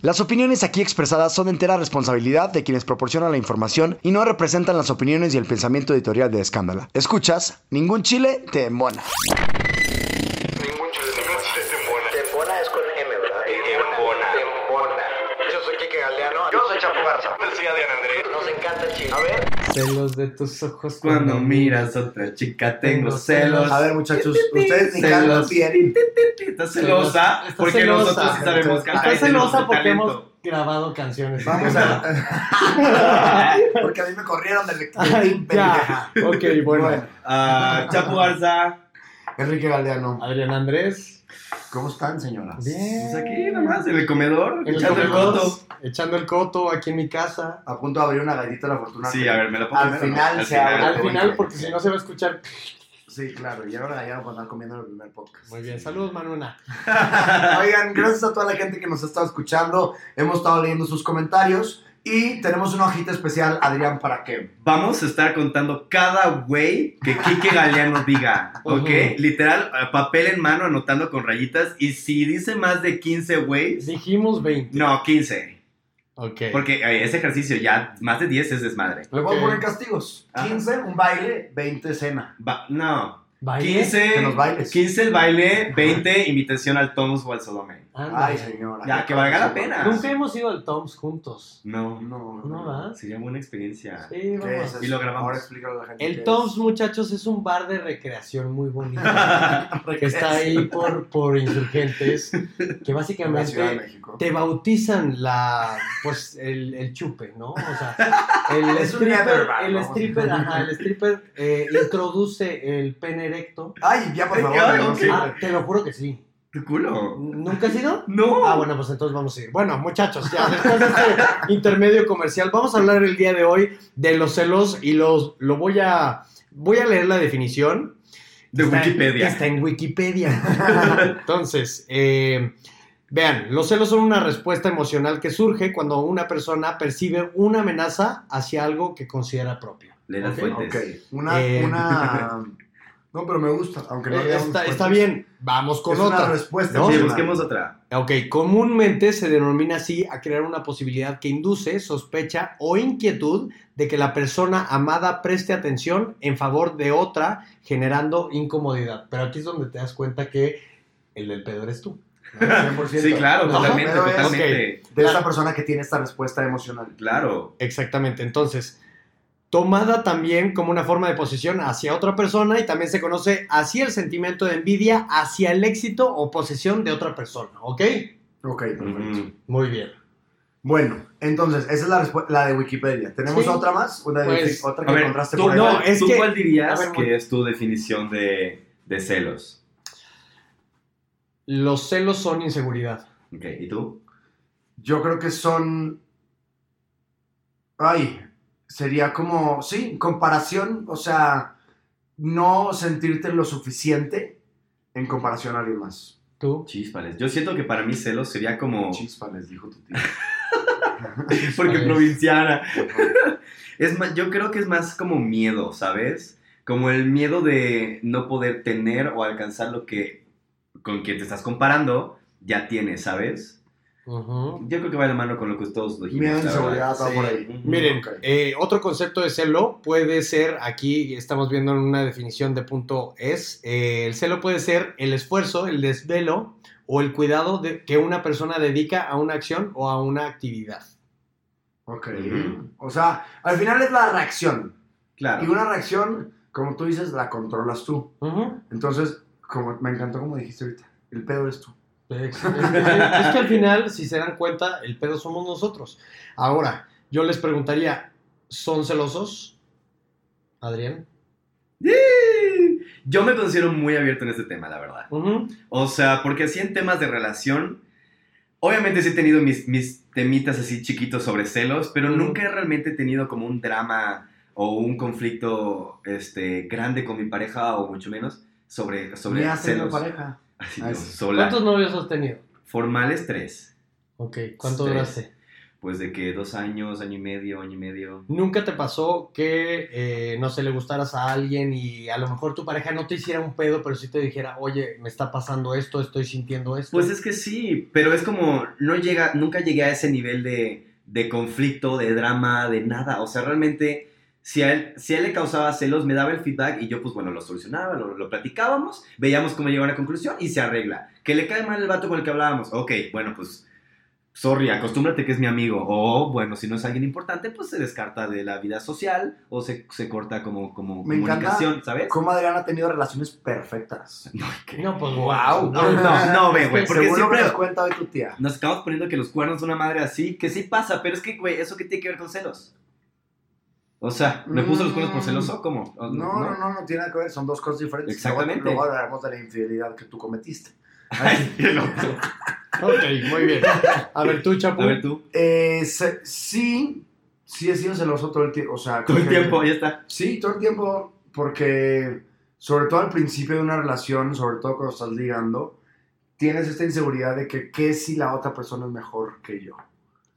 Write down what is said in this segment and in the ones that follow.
Las opiniones aquí expresadas son de entera responsabilidad de quienes proporcionan la información y no representan las opiniones y el pensamiento editorial de Escándala. Escuchas, ningún chile te embona. Ningún chile te embona. Te embona es con M, ¿verdad? Embona. Te embona. Yo soy Kike Galeano. Yo soy Chapo Garza. Soy Adrián Andrés. Nos encanta el chile. A Celos de tus ojos Cuando miras a otra chica tengo celos. A ver, muchachos, ustedes ni Celos. cantan bien. Estás celosa porque nosotros sí sabemos cantar. Está y tenemos celosa el porque hemos grabado canciones. Vamos a. Porque a mí me corrieron del ya. Ok, bueno. Ah, Chapo Garza. Enrique Galeano. Adrián Andrés. ¿Cómo están, señoras? Bien. Pues aquí nomás, en el comedor, el echando el comedor, coto. Echando el coto aquí en mi casa. A punto de abrir una galleta de la fortuna. Sí, a ver, me lo pongo Al primero, final ¿no? se abre. Al final, porque si no se va a escuchar. Sí, claro, y ahora ya vamos a andar comiendo el primer podcast. Muy bien. Saludos, Manuna. Oigan, gracias a toda la gente que nos ha estado escuchando. Hemos estado leyendo sus comentarios. Y tenemos una hojita especial, Adrián, ¿para qué? Vamos a estar contando cada güey que Kike Galeano diga, ¿ok? Ujú. Literal, eh, papel en mano anotando con rayitas. Y si dice más de 15 güeyes, Dijimos 20. no, 15. Ok. Porque eh, ese ejercicio ya, más de 10 es desmadre. Le voy a poner castigos. Ajá. 15, un baile, 20 cena. No, ¿Baile? 15, Que nos bailes. 15 el baile, 20 invitación al Tom's o al Sodome. Ándale. Ay, señora. Ya, que valga la pena. Nunca hemos ido al Toms juntos. No, No, ¿No va? sería buena experiencia. Sí, ¿Qué vamos. es? Y lo grabamos. Ahora explícalo a la gente. El es. Toms, muchachos, es un bar de recreación muy bonito. que está ahí por, por insurgentes. Que básicamente te bautizan la pues el, el chupe, ¿no? O sea, el Es un stripper, neverbar, el stripper, ajá, el stripper eh, introduce el pene erecto. Ay, ya por favor. Ay. Ah, te lo juro que sí. ¿Tu culo? ¿Nunca has ido? No. Ah, bueno, pues entonces vamos a ir. Bueno, muchachos, ya después de este intermedio comercial, vamos a hablar el día de hoy de los celos y los lo voy a voy a leer la definición. De Está- Wikipedia. Está en Wikipedia. Entonces, eh, vean, los celos son una respuesta emocional que surge cuando una persona percibe una amenaza hacia algo que considera propio. Lee las Ok. fuentes. Ok, una, Eh. una... No, pero me gusta, aunque no Eh, leamos está, está bien, vamos con es otra. una respuesta. ¿no? Sí, busquemos otra. Ok, comúnmente se denomina así a crear una posibilidad que induce sospecha o inquietud de que la persona amada preste atención en favor de otra, generando incomodidad. Pero aquí es donde te das cuenta que el del pedo eres tú. ¿no? 100%. Sí, claro, No, totalmente, totalmente. De esa persona que tiene esta respuesta emocional. Claro. Exactamente, entonces, tomada también como una forma de posesión hacia otra persona y también se conoce así el sentimiento de envidia hacia el éxito o posesión de otra persona, ¿ok? Ok, perfecto. Muy bien. Bueno, entonces, esa es la, la de Wikipedia. ¿Tenemos Sí. otra más? Una de- Pues, otra que ver, encontraste tú, por ahí. no, cuál- es ¿tú que- cuál dirías ver, que es tu definición de, de celos? Los celos son inseguridad. Ok, ¿y tú? Yo creo que son. Ay, sería como. Sí, comparación. O sea, no sentirte lo suficiente en comparación a alguien más. ¿Tú? Chispales. Yo siento que para mí celos sería como... Chispa, les dijo tu tío. Porque Chispales. provinciana. Es más, yo creo que es más como miedo, ¿sabes? Como el miedo de no poder tener o alcanzar lo que con quien te estás comparando ya tienes, ¿sabes? Yo creo que va de la mano con lo que todos dijimos. Verdad. inseguridad, va Sí. por ahí. Miren, eh, otro concepto de celo puede ser, aquí estamos viendo en una definición de punto es, eh, el celo puede ser el esfuerzo, el desvelo o el cuidado de, que una persona dedica a una acción o a una actividad. Ok. O sea, al final es la reacción. Claro. Y una reacción, como tú dices, la controlas tú. Entonces, como me encantó como dijiste ahorita, el pedo eres tú. Es, es- es que al final, si se dan cuenta, el pedo somos nosotros. Ahora, yo les preguntaría, ¿son celosos? Adrián. Yo me considero muy abierto en este tema, la verdad. O sea, porque así en temas de relación, obviamente sí he tenido mis, mis temitas así chiquitos sobre celos, pero nunca he realmente tenido como un drama o un conflicto este, grande con mi pareja o mucho menos sobre, sobre celos. pareja. Así, no, sola. ¿Cuántos novios has tenido? Formales tres. Ok, ¿cuánto Tres. duraste? Pues de que dos años, año y medio, año y medio. ¿Nunca te pasó que, eh, no sé, le gustaras a alguien y a lo mejor tu pareja no te hiciera un pedo, pero sí te dijera, oye, me está pasando esto, estoy sintiendo esto? Pues es que sí, pero es como, no llega, nunca llegué a ese nivel de, de conflicto, de drama, de nada. O sea, realmente, si a, él, si a él le causaba celos, me daba el feedback y yo, pues bueno, lo solucionaba, lo, lo platicábamos, veíamos cómo llegaba a la conclusión y se arregla. Que le cae mal el vato con el que hablábamos. Ok, bueno, pues, sorry, acostúmbrate que es mi amigo. O, bueno, si no es alguien importante, pues se descarta de la vida social o se, se corta como, como Me encanta comunicación, ¿sabes? Cómo Adrián ha tenido relaciones perfectas. No, que- No, pues Wow. no, no, no, ve, güey, porque Según siempre... nos cuenta hoy tu tía. Nos acabamos poniendo que los cuernos son una madre así, que sí pasa, pero es que, güey, ¿eso qué tiene que ver con celos? O sea, ¿me puso los cuernos por celoso? ¿Cómo? No, no, no, no tiene nada que ver, son dos cosas diferentes. Exactamente. Luego, luego hablaremos de la infidelidad que tú cometiste. Ay, qué loco. Ok, muy bien. A ver, tú, Chapu. A ver tú, Eh, sí, sí he sido celoso todo el tiempo. O sea, todo el tiempo, ya está. Sí, todo el tiempo, porque sobre todo al principio de una relación, sobre todo cuando estás ligando, tienes esta inseguridad de que qué si la otra persona es mejor que yo.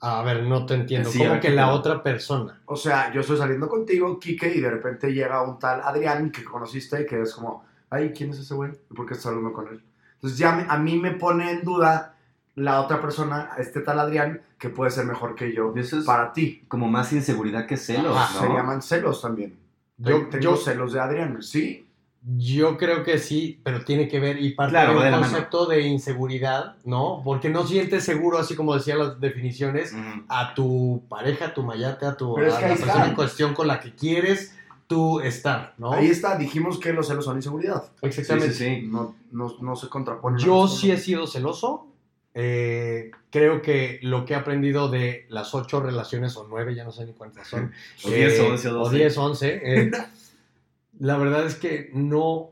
A ver, no te entiendo. Sí, a ¿Cómo ver, que ¿qué la otra persona? O sea, yo estoy saliendo contigo, Kike, y de repente llega un tal Adrián que conociste y que es como, ay, ¿quién es ese güey? ¿Y por qué estás hablando con él? Entonces ya me- a mí me pone en duda la otra persona, este tal Adrián, que puede ser mejor que yo Eso es para ti. como más inseguridad que celos, Ajá, ¿no? Se llaman celos también. Yo, Yo tengo yo, celos de Adrián, ¿sí? Yo creo que sí, pero tiene que ver y parte Claro, de mano. concepto de inseguridad, ¿no? Porque no sientes seguro, así como decían las definiciones, a tu pareja, a tu mayate, a tu a la persona está. en cuestión con la que quieres tú estar, ¿no? Ahí está, dijimos que los celos son inseguridad. Sí, Exactamente. sí, sí. No, no, no se contraponen. Yo sí he sido celoso. Eh, creo que lo que he aprendido de las ocho relaciones, o nueve, ya no sé ni cuántas son. O 10, eh, 11 o o 12. 10, 11. eh, la verdad es que no.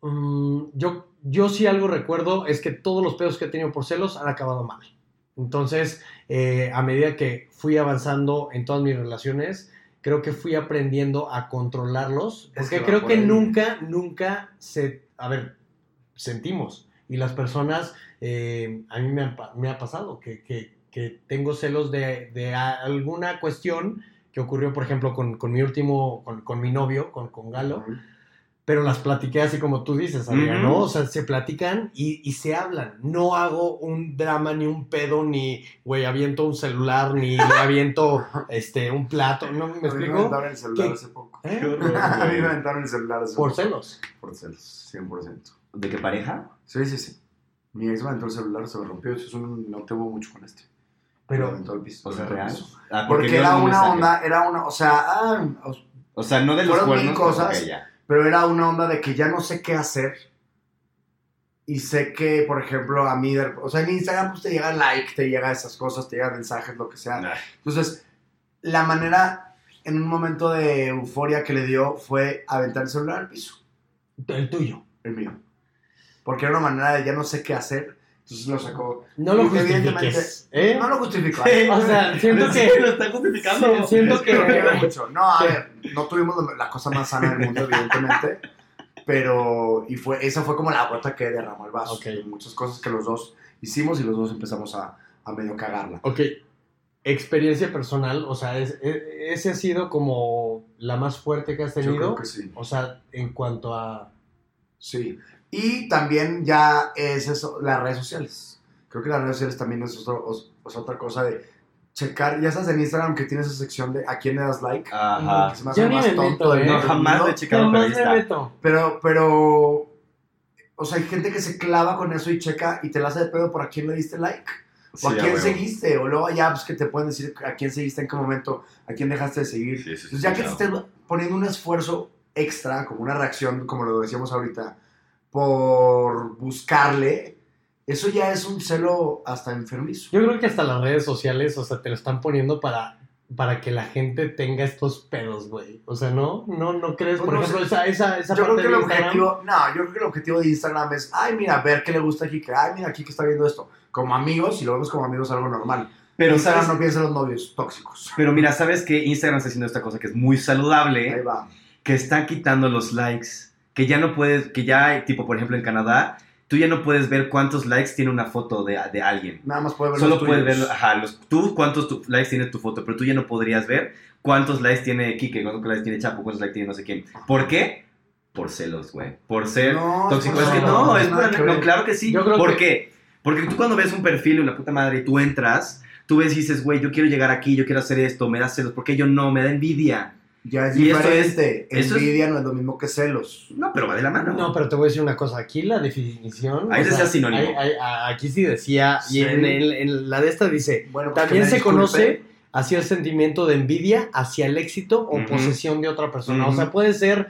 mm, yo, yo sí algo recuerdo es que todos los pedos que he tenido por celos han acabado mal. Entonces, eh, a medida que fui avanzando en todas mis relaciones, creo que fui aprendiendo a controlarlos. Es Porque que va creo por que ahí. nunca, nunca se. A ver, sentimos. Y las personas, eh, a mí me, han me ha pasado que, que- que tengo celos de, de alguna cuestión que ocurrió, por ejemplo, con, con mi último, con, con mi novio, con, con Galo, pero las platiqué así como tú dices, Ujú. ¿no? O sea, se platican y, y se hablan. No hago un drama, ni un pedo, ni, güey, aviento un celular, ni aviento este, un plato, ¿no me A mí me explico? aventaron el celular ¿Qué? hace poco. ¿Eh? A mí me aventaron el celular hace Por poco. celos. Por celos, 100%. ¿De qué pareja? Sí, sí, sí. Mi ex me aventó el celular, se me rompió. Eso es un, no tengo mucho con este. Pero, aventó el piso. O sea, me aventó el real. piso. Ah, Porque era una mensaje. onda, era una, o sea, ah, o- O sea, no de los Fueron mil cuernos, pero cosas. ok, ya. pero era una onda de que ya no sé qué hacer. Y sé que, por ejemplo, a mí, o sea, en Instagram pues te llega like, te llega esas cosas, te llegan mensajes, lo que sea. Entonces, la manera, en un momento de euforia que le dio, fue aventar el celular al piso, el tuyo. el mío. Porque era una manera de ya no sé qué hacer, entonces lo sacó. No lo justifiques. ¿eh? No lo justificó. O sea, siento que... lo está justificando. Sí, siento Es que que... mucho. No, a ver, no tuvimos la- cosa más sana del mundo, evidentemente. Pero, y fue, esa fue como la gota que derramó el vaso. Ok. Muchas cosas que los dos hicimos y los dos empezamos a, a medio cagarla. Ok, experiencia personal, o sea, es- e- ese ha sido como la más fuerte que has Yo tenido. creo que sí. O sea, en cuanto a... Sí. Y también ya es eso, las redes sociales. Creo que las redes sociales también es, otro- es otra cosa de checar. Ya sabes en Instagram que tienes esa sección de a quién le das like. Ajá. que se me hace Ya ni más me tonto meto, ¿eh? No, jamás lo he checado, pero. Pero, pero, o sea, hay gente que se clava con eso y checa y te la hace de pedo por a quién le diste like. O Sí, a quién huevo. seguiste. O luego ya, pues que te pueden decir a quién seguiste, en qué momento, a quién dejaste de seguir. Sí, sí, sí, Entonces, ya que te estés poniendo un esfuerzo extra, como una reacción, como lo decíamos ahorita, por buscarle, eso ya es un celo hasta enfermizo. Yo creo que hasta las redes sociales, o sea, te lo están poniendo para, para que la gente tenga estos pedos, güey. O sea, ¿no? ¿No, no crees? Pues Por no ejemplo, sé. esa, esa, esa Yo creo parte que el Instagram. objetivo, no, yo creo que el objetivo de Instagram es, ay, mira, ver qué le gusta a Kike, ay, mira, Kike está viendo esto. Como amigos, y lo vemos como amigos, algo normal. Pero, Instagram ¿sabes? no piensa en los novios tóxicos. Pero mira, ¿sabes que Instagram está haciendo esta cosa que es muy Ahí saludable? va. Que está quitando los likes. Que ya no puedes, que ya, tipo, por ejemplo, en Canadá, tú ya no puedes ver cuántos likes tiene una foto de, de alguien. Nada más puede ver Solo los puedes ver, ajá, los, tú cuántos tu- likes tiene tu foto, pero tú ya no podrías ver cuántos likes tiene Kike, cuántos likes tiene Chapo, cuántos likes tiene no sé quién. ¿Por qué? Por celos, güey. Por ser No, tóxico. es que no, es pura- que claro que sí. Yo creo ¿Por que- qué? Porque tú cuando ves un perfil una puta madre y tú entras, tú ves y dices, güey, yo quiero llegar aquí, yo quiero hacer esto, me da celos, ¿por qué yo no? Me da envidia. Ya es Y esto diferente. es- eso es- Envidia no es lo mismo que celos. No, pero va de la mano. No, pero te voy a decir una cosa. Aquí la definición. Ahí decía sea, sinónimo. aquí sí decía. Sí. Y en, el- en la de esta dice. Bueno, pues También se disculpe. conoce hacia el sentimiento de envidia hacia el éxito o posesión de otra persona. O sea, puede ser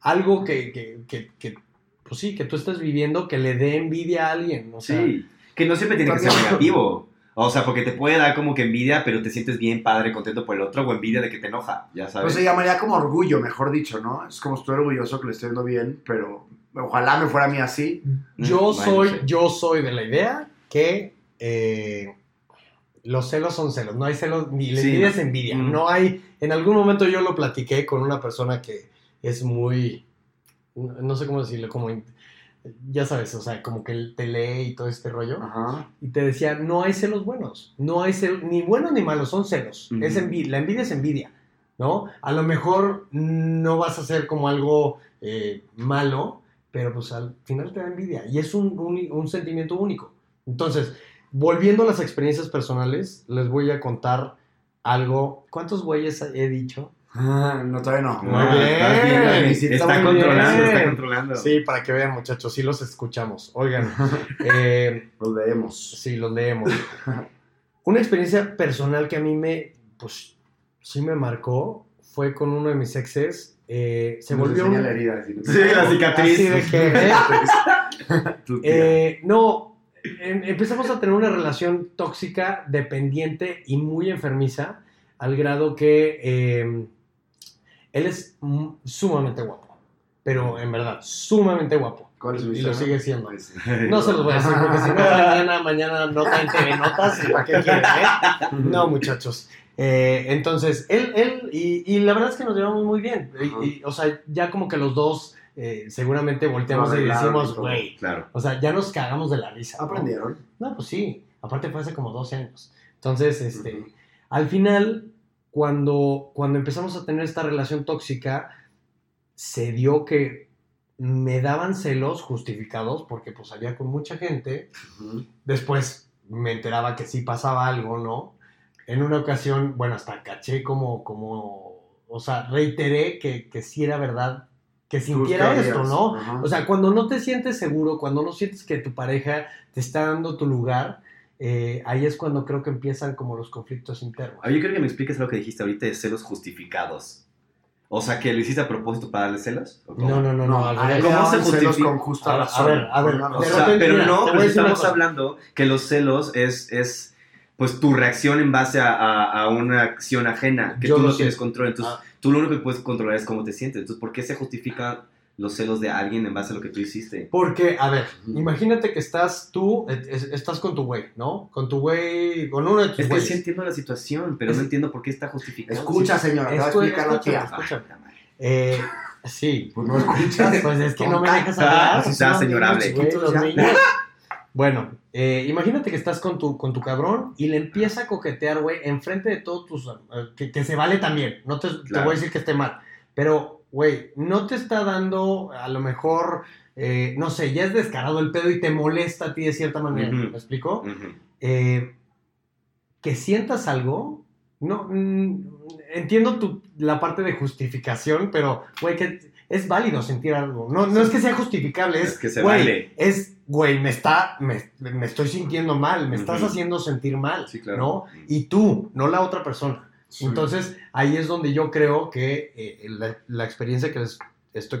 algo que, que, que, que, pues sí, que tú estés viviendo que le dé envidia a alguien. O sea, Sí, que no siempre tiene que ser negativo. O sea, porque te puede dar como que envidia, pero te sientes bien padre, contento por el otro, o envidia de que te enoja, ya sabes. Pues se llamaría como orgullo, mejor dicho, ¿no? Es como estoy orgulloso que le estoy yendo bien, pero ojalá me fuera a mí así. Yo Bueno, soy, sí. yo soy de la idea que eh, los celos son celos, no hay celos, ni la Sí. envidia es envidia. Mm. No hay, en algún momento yo lo platiqué con una persona que es muy, no sé cómo decirlo, como, ya sabes, o sea, como que te lee y todo este rollo. Ajá. Y te decía, no hay celos buenos, no hay celos, ni buenos ni malos, son celos. Es envi- la envidia es envidia, ¿no? A lo mejor no vas a hacer como algo eh, malo, pero pues al final te da envidia y es un, un- un sentimiento único. Entonces, volviendo a las experiencias personales, les voy a contar algo. ¿Cuántos güeyes he dicho? Ah, no, todavía no. Muy Ah, bien. bien, está, está muy controlando, bien. está controlando. Sí, para que vean, muchachos, sí los escuchamos. Oigan, eh, Los leemos. Sí, los leemos. Una experiencia personal que a mí me, pues, sí me marcó fue con uno de mis exes. eh, se Nos volvió un- la herida. así. Sí, la cicatriz. Así de que, ¿eh? Eh, no, em- empezamos a tener una relación tóxica, dependiente y muy enfermiza, al grado que eh, él es mm, sumamente guapo, pero en verdad, sumamente guapo. ¿Cuál es su Y lo sigue siendo. Sí. No se los voy a decir porque si no, mañana, mañana nota en TV Notas. ¿y ¿Para qué quieren, eh? No, muchachos. Eh, entonces, él, él, y, y la verdad es que nos llevamos muy bien. Y- y, o sea, ya como que los dos eh, seguramente volteamos Lo y decimos, güey, Claro. o sea, ya nos cagamos de la risa. ¿no? Aprendieron. No, pues sí. Aparte fue hace como 12 años. Entonces, este, al final, cuando, cuando empezamos a tener esta relación tóxica, se dio que me daban celos justificados porque pues salía con mucha gente. Después me enteraba que sí pasaba algo, ¿no? En una ocasión, bueno, hasta caché como, como, o sea, reiteré que, que sí era verdad, que sintiera esto, ¿no? O sea, cuando no te sientes seguro, cuando no sientes que tu pareja te está dando tu lugar, eh, ahí es cuando creo que empiezan como los conflictos internos. Ah, Yo quiero que me expliques lo que dijiste ahorita de celos justificados. O sea, que lo hiciste a propósito para darle celos. No, no, no, no, a ¿Cómo se celos justifica? con justa A ver, razón. a ver, a ver, de O sea, pero mira, no, pero estamos cosa. hablando que los celos es, es pues tu reacción en base a, a- a una acción ajena, que Yo tú lo no sé. tienes control. Entonces, Ah. tú lo único que puedes controlar es cómo te sientes. Entonces, ¿por qué se justifican los celos de alguien en base a lo que tú hiciste? Porque, a ver, imagínate que estás tú, es- estás con tu güey, ¿no? Con tu güey, con uno de tus Es que güeyes. sí entiendo la situación, pero Es- no entiendo por qué está justificado. Escucha, señora, te a Escu- explicar la escúchame, tía. escúchame. Ah, la madre. Eh, sí. Pues no escuchas. Pues es que no me dejas hablar. Así ya, son señor, los hable. niños, güey, los Ya. niños. Bueno, eh, imagínate que estás con tu, con tu cabrón y le empieza a coquetear, güey, enfrente de todos tus... eh, que, que se vale también, no te, te Claro. voy a decir que esté mal, pero, güey, no te está dando a lo mejor, eh, no sé, ya es descarado el pedo y te molesta a ti de cierta manera. ¿me explico? Eh, que sientas algo No, mm, entiendo tu, la parte de justificación, pero, güey, que es válido sentir algo. No, no es que sea justificable, es, Es que se güey, vale. es, güey, me está, me, me estoy sintiendo mal, me estás haciendo sentir mal, Sí, claro. ¿no? Y tú, no la otra persona. Entonces, ahí es donde yo creo que eh, la, la experiencia que les estoy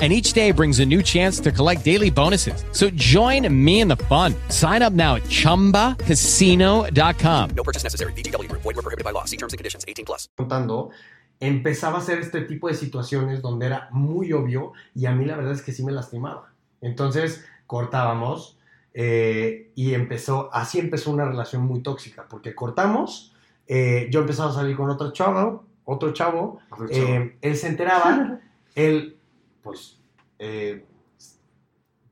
And each day brings a new chance to collect daily bonuses. So join me in the fun. Sign up now at chumbacasino.com. No purchase necessary. VGW Group. Void were prohibited by law. See terms and conditions. 18 plus. contando, empezaba a hacer este tipo de situaciones donde era muy obvio y a mí la verdad es que sí me lastimaba. Entonces cortábamos eh, y empezó, así empezó una relación muy tóxica, porque cortamos, eh, yo empezaba a salir con otro chavo, otro chavo, Otro chavo. eh, él se enteraba, él, pues, eh,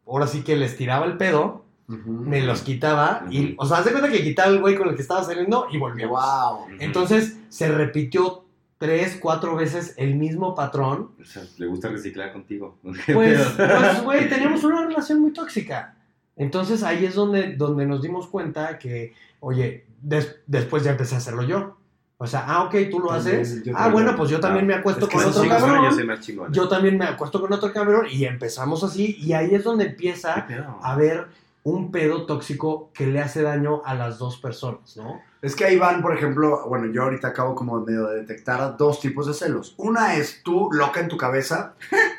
ahora sí que les tiraba el pedo, me los quitaba y, o sea, haz de cuenta que quitaba el güey con el que estaba saliendo y volvíamos. Wow. Entonces se repitió tres, cuatro veces el mismo patrón. O sea, le gusta reciclar contigo. Pues, pues, güey, teníamos una relación muy tóxica. Entonces ahí es donde, donde nos dimos cuenta que, oye, des- después ya empecé a hacerlo yo. O sea, ah, ok, tú lo También, haces. Ah, también. bueno, pues yo también me acuesto Es que con otro cabrón. yo soy más chingón. Yo también me acuesto con otro cabrón y empezamos así. Y ahí es donde empieza a haber un pedo tóxico que le hace daño a las dos personas, ¿no? Es que ahí van, por ejemplo, bueno, yo ahorita acabo como medio de detectar dos tipos de celos. Una es tú loca en tu cabeza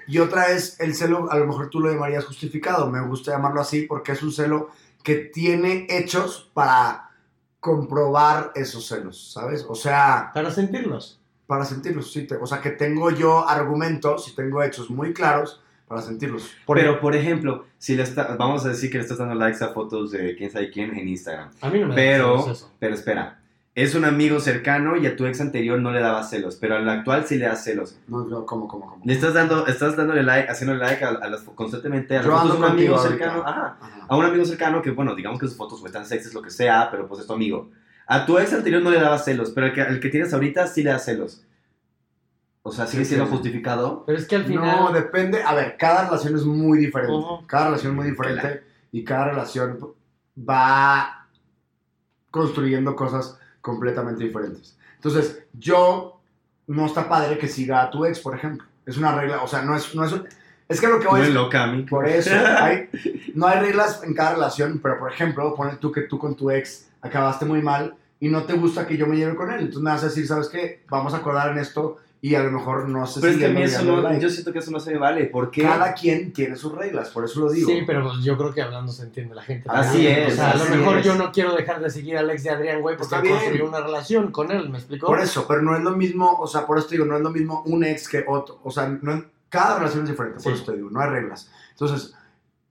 y otra es el celo, a lo mejor tú lo llamarías justificado. Me gusta llamarlo así porque es un celo que tiene hechos para comprobar esos celos, ¿sabes? O sea, Para sentirlos. para sentirlos, sí. te- o sea, que tengo yo argumentos y tengo hechos muy claros para sentirlos. Pero, por ejemplo, si le está, vamos a decir que le estás dando likes a fotos de quién sabe quién en Instagram. A mí no me Pero, eso. pero espera, es un amigo cercano y a tu ex anterior no le daba celos, pero al actual sí le da celos. No, no, ¿cómo, cómo, cómo? Le estás dando, estás dándole like, haciéndole like a, a las, constantemente a las fotos un amigo cercano. Ajá. Ajá. A un amigo cercano que, bueno, digamos que sus fotos o están sexys, lo que sea, pero pues es tu amigo. A tu ex anterior no le daba celos, pero al que, al que tienes ahorita sí le da celos. O sea, sigue Sí, siendo sí. justificado. Pero es que al final... No, depende. A ver, cada relación es muy diferente. Cada relación es muy diferente y cada relación va construyendo cosas completamente diferentes. Entonces, yo no está padre que siga a tu ex, por ejemplo. Es una regla, o sea, no es, no es, es que lo que No voy es es, loca, mi. por eso, hay- no hay reglas en cada relación, pero por ejemplo, pone tú que tú con tu ex acabaste muy mal y no te gusta que yo me lleve con él. Entonces me vas a decir, ¿sabes qué? Vamos a acordar en esto y a lo mejor no se Pero es que a sigue mí eso dándole no, like. yo siento que eso no se me vale. ¿Por qué? Cada quien tiene sus reglas, por eso lo digo. Sí, pero pues, yo creo que hablando se entiende la gente. Así también. es, O sea, a lo mejor es. yo no quiero dejar de seguir al ex de Adrián, güey, porque construí una relación con él, ¿me explicó? Por eso, pero no es lo mismo, o sea, por eso te digo, no es lo mismo un ex que otro. O sea, no, cada relación es diferente, por Sí. eso te digo, no hay reglas. Entonces,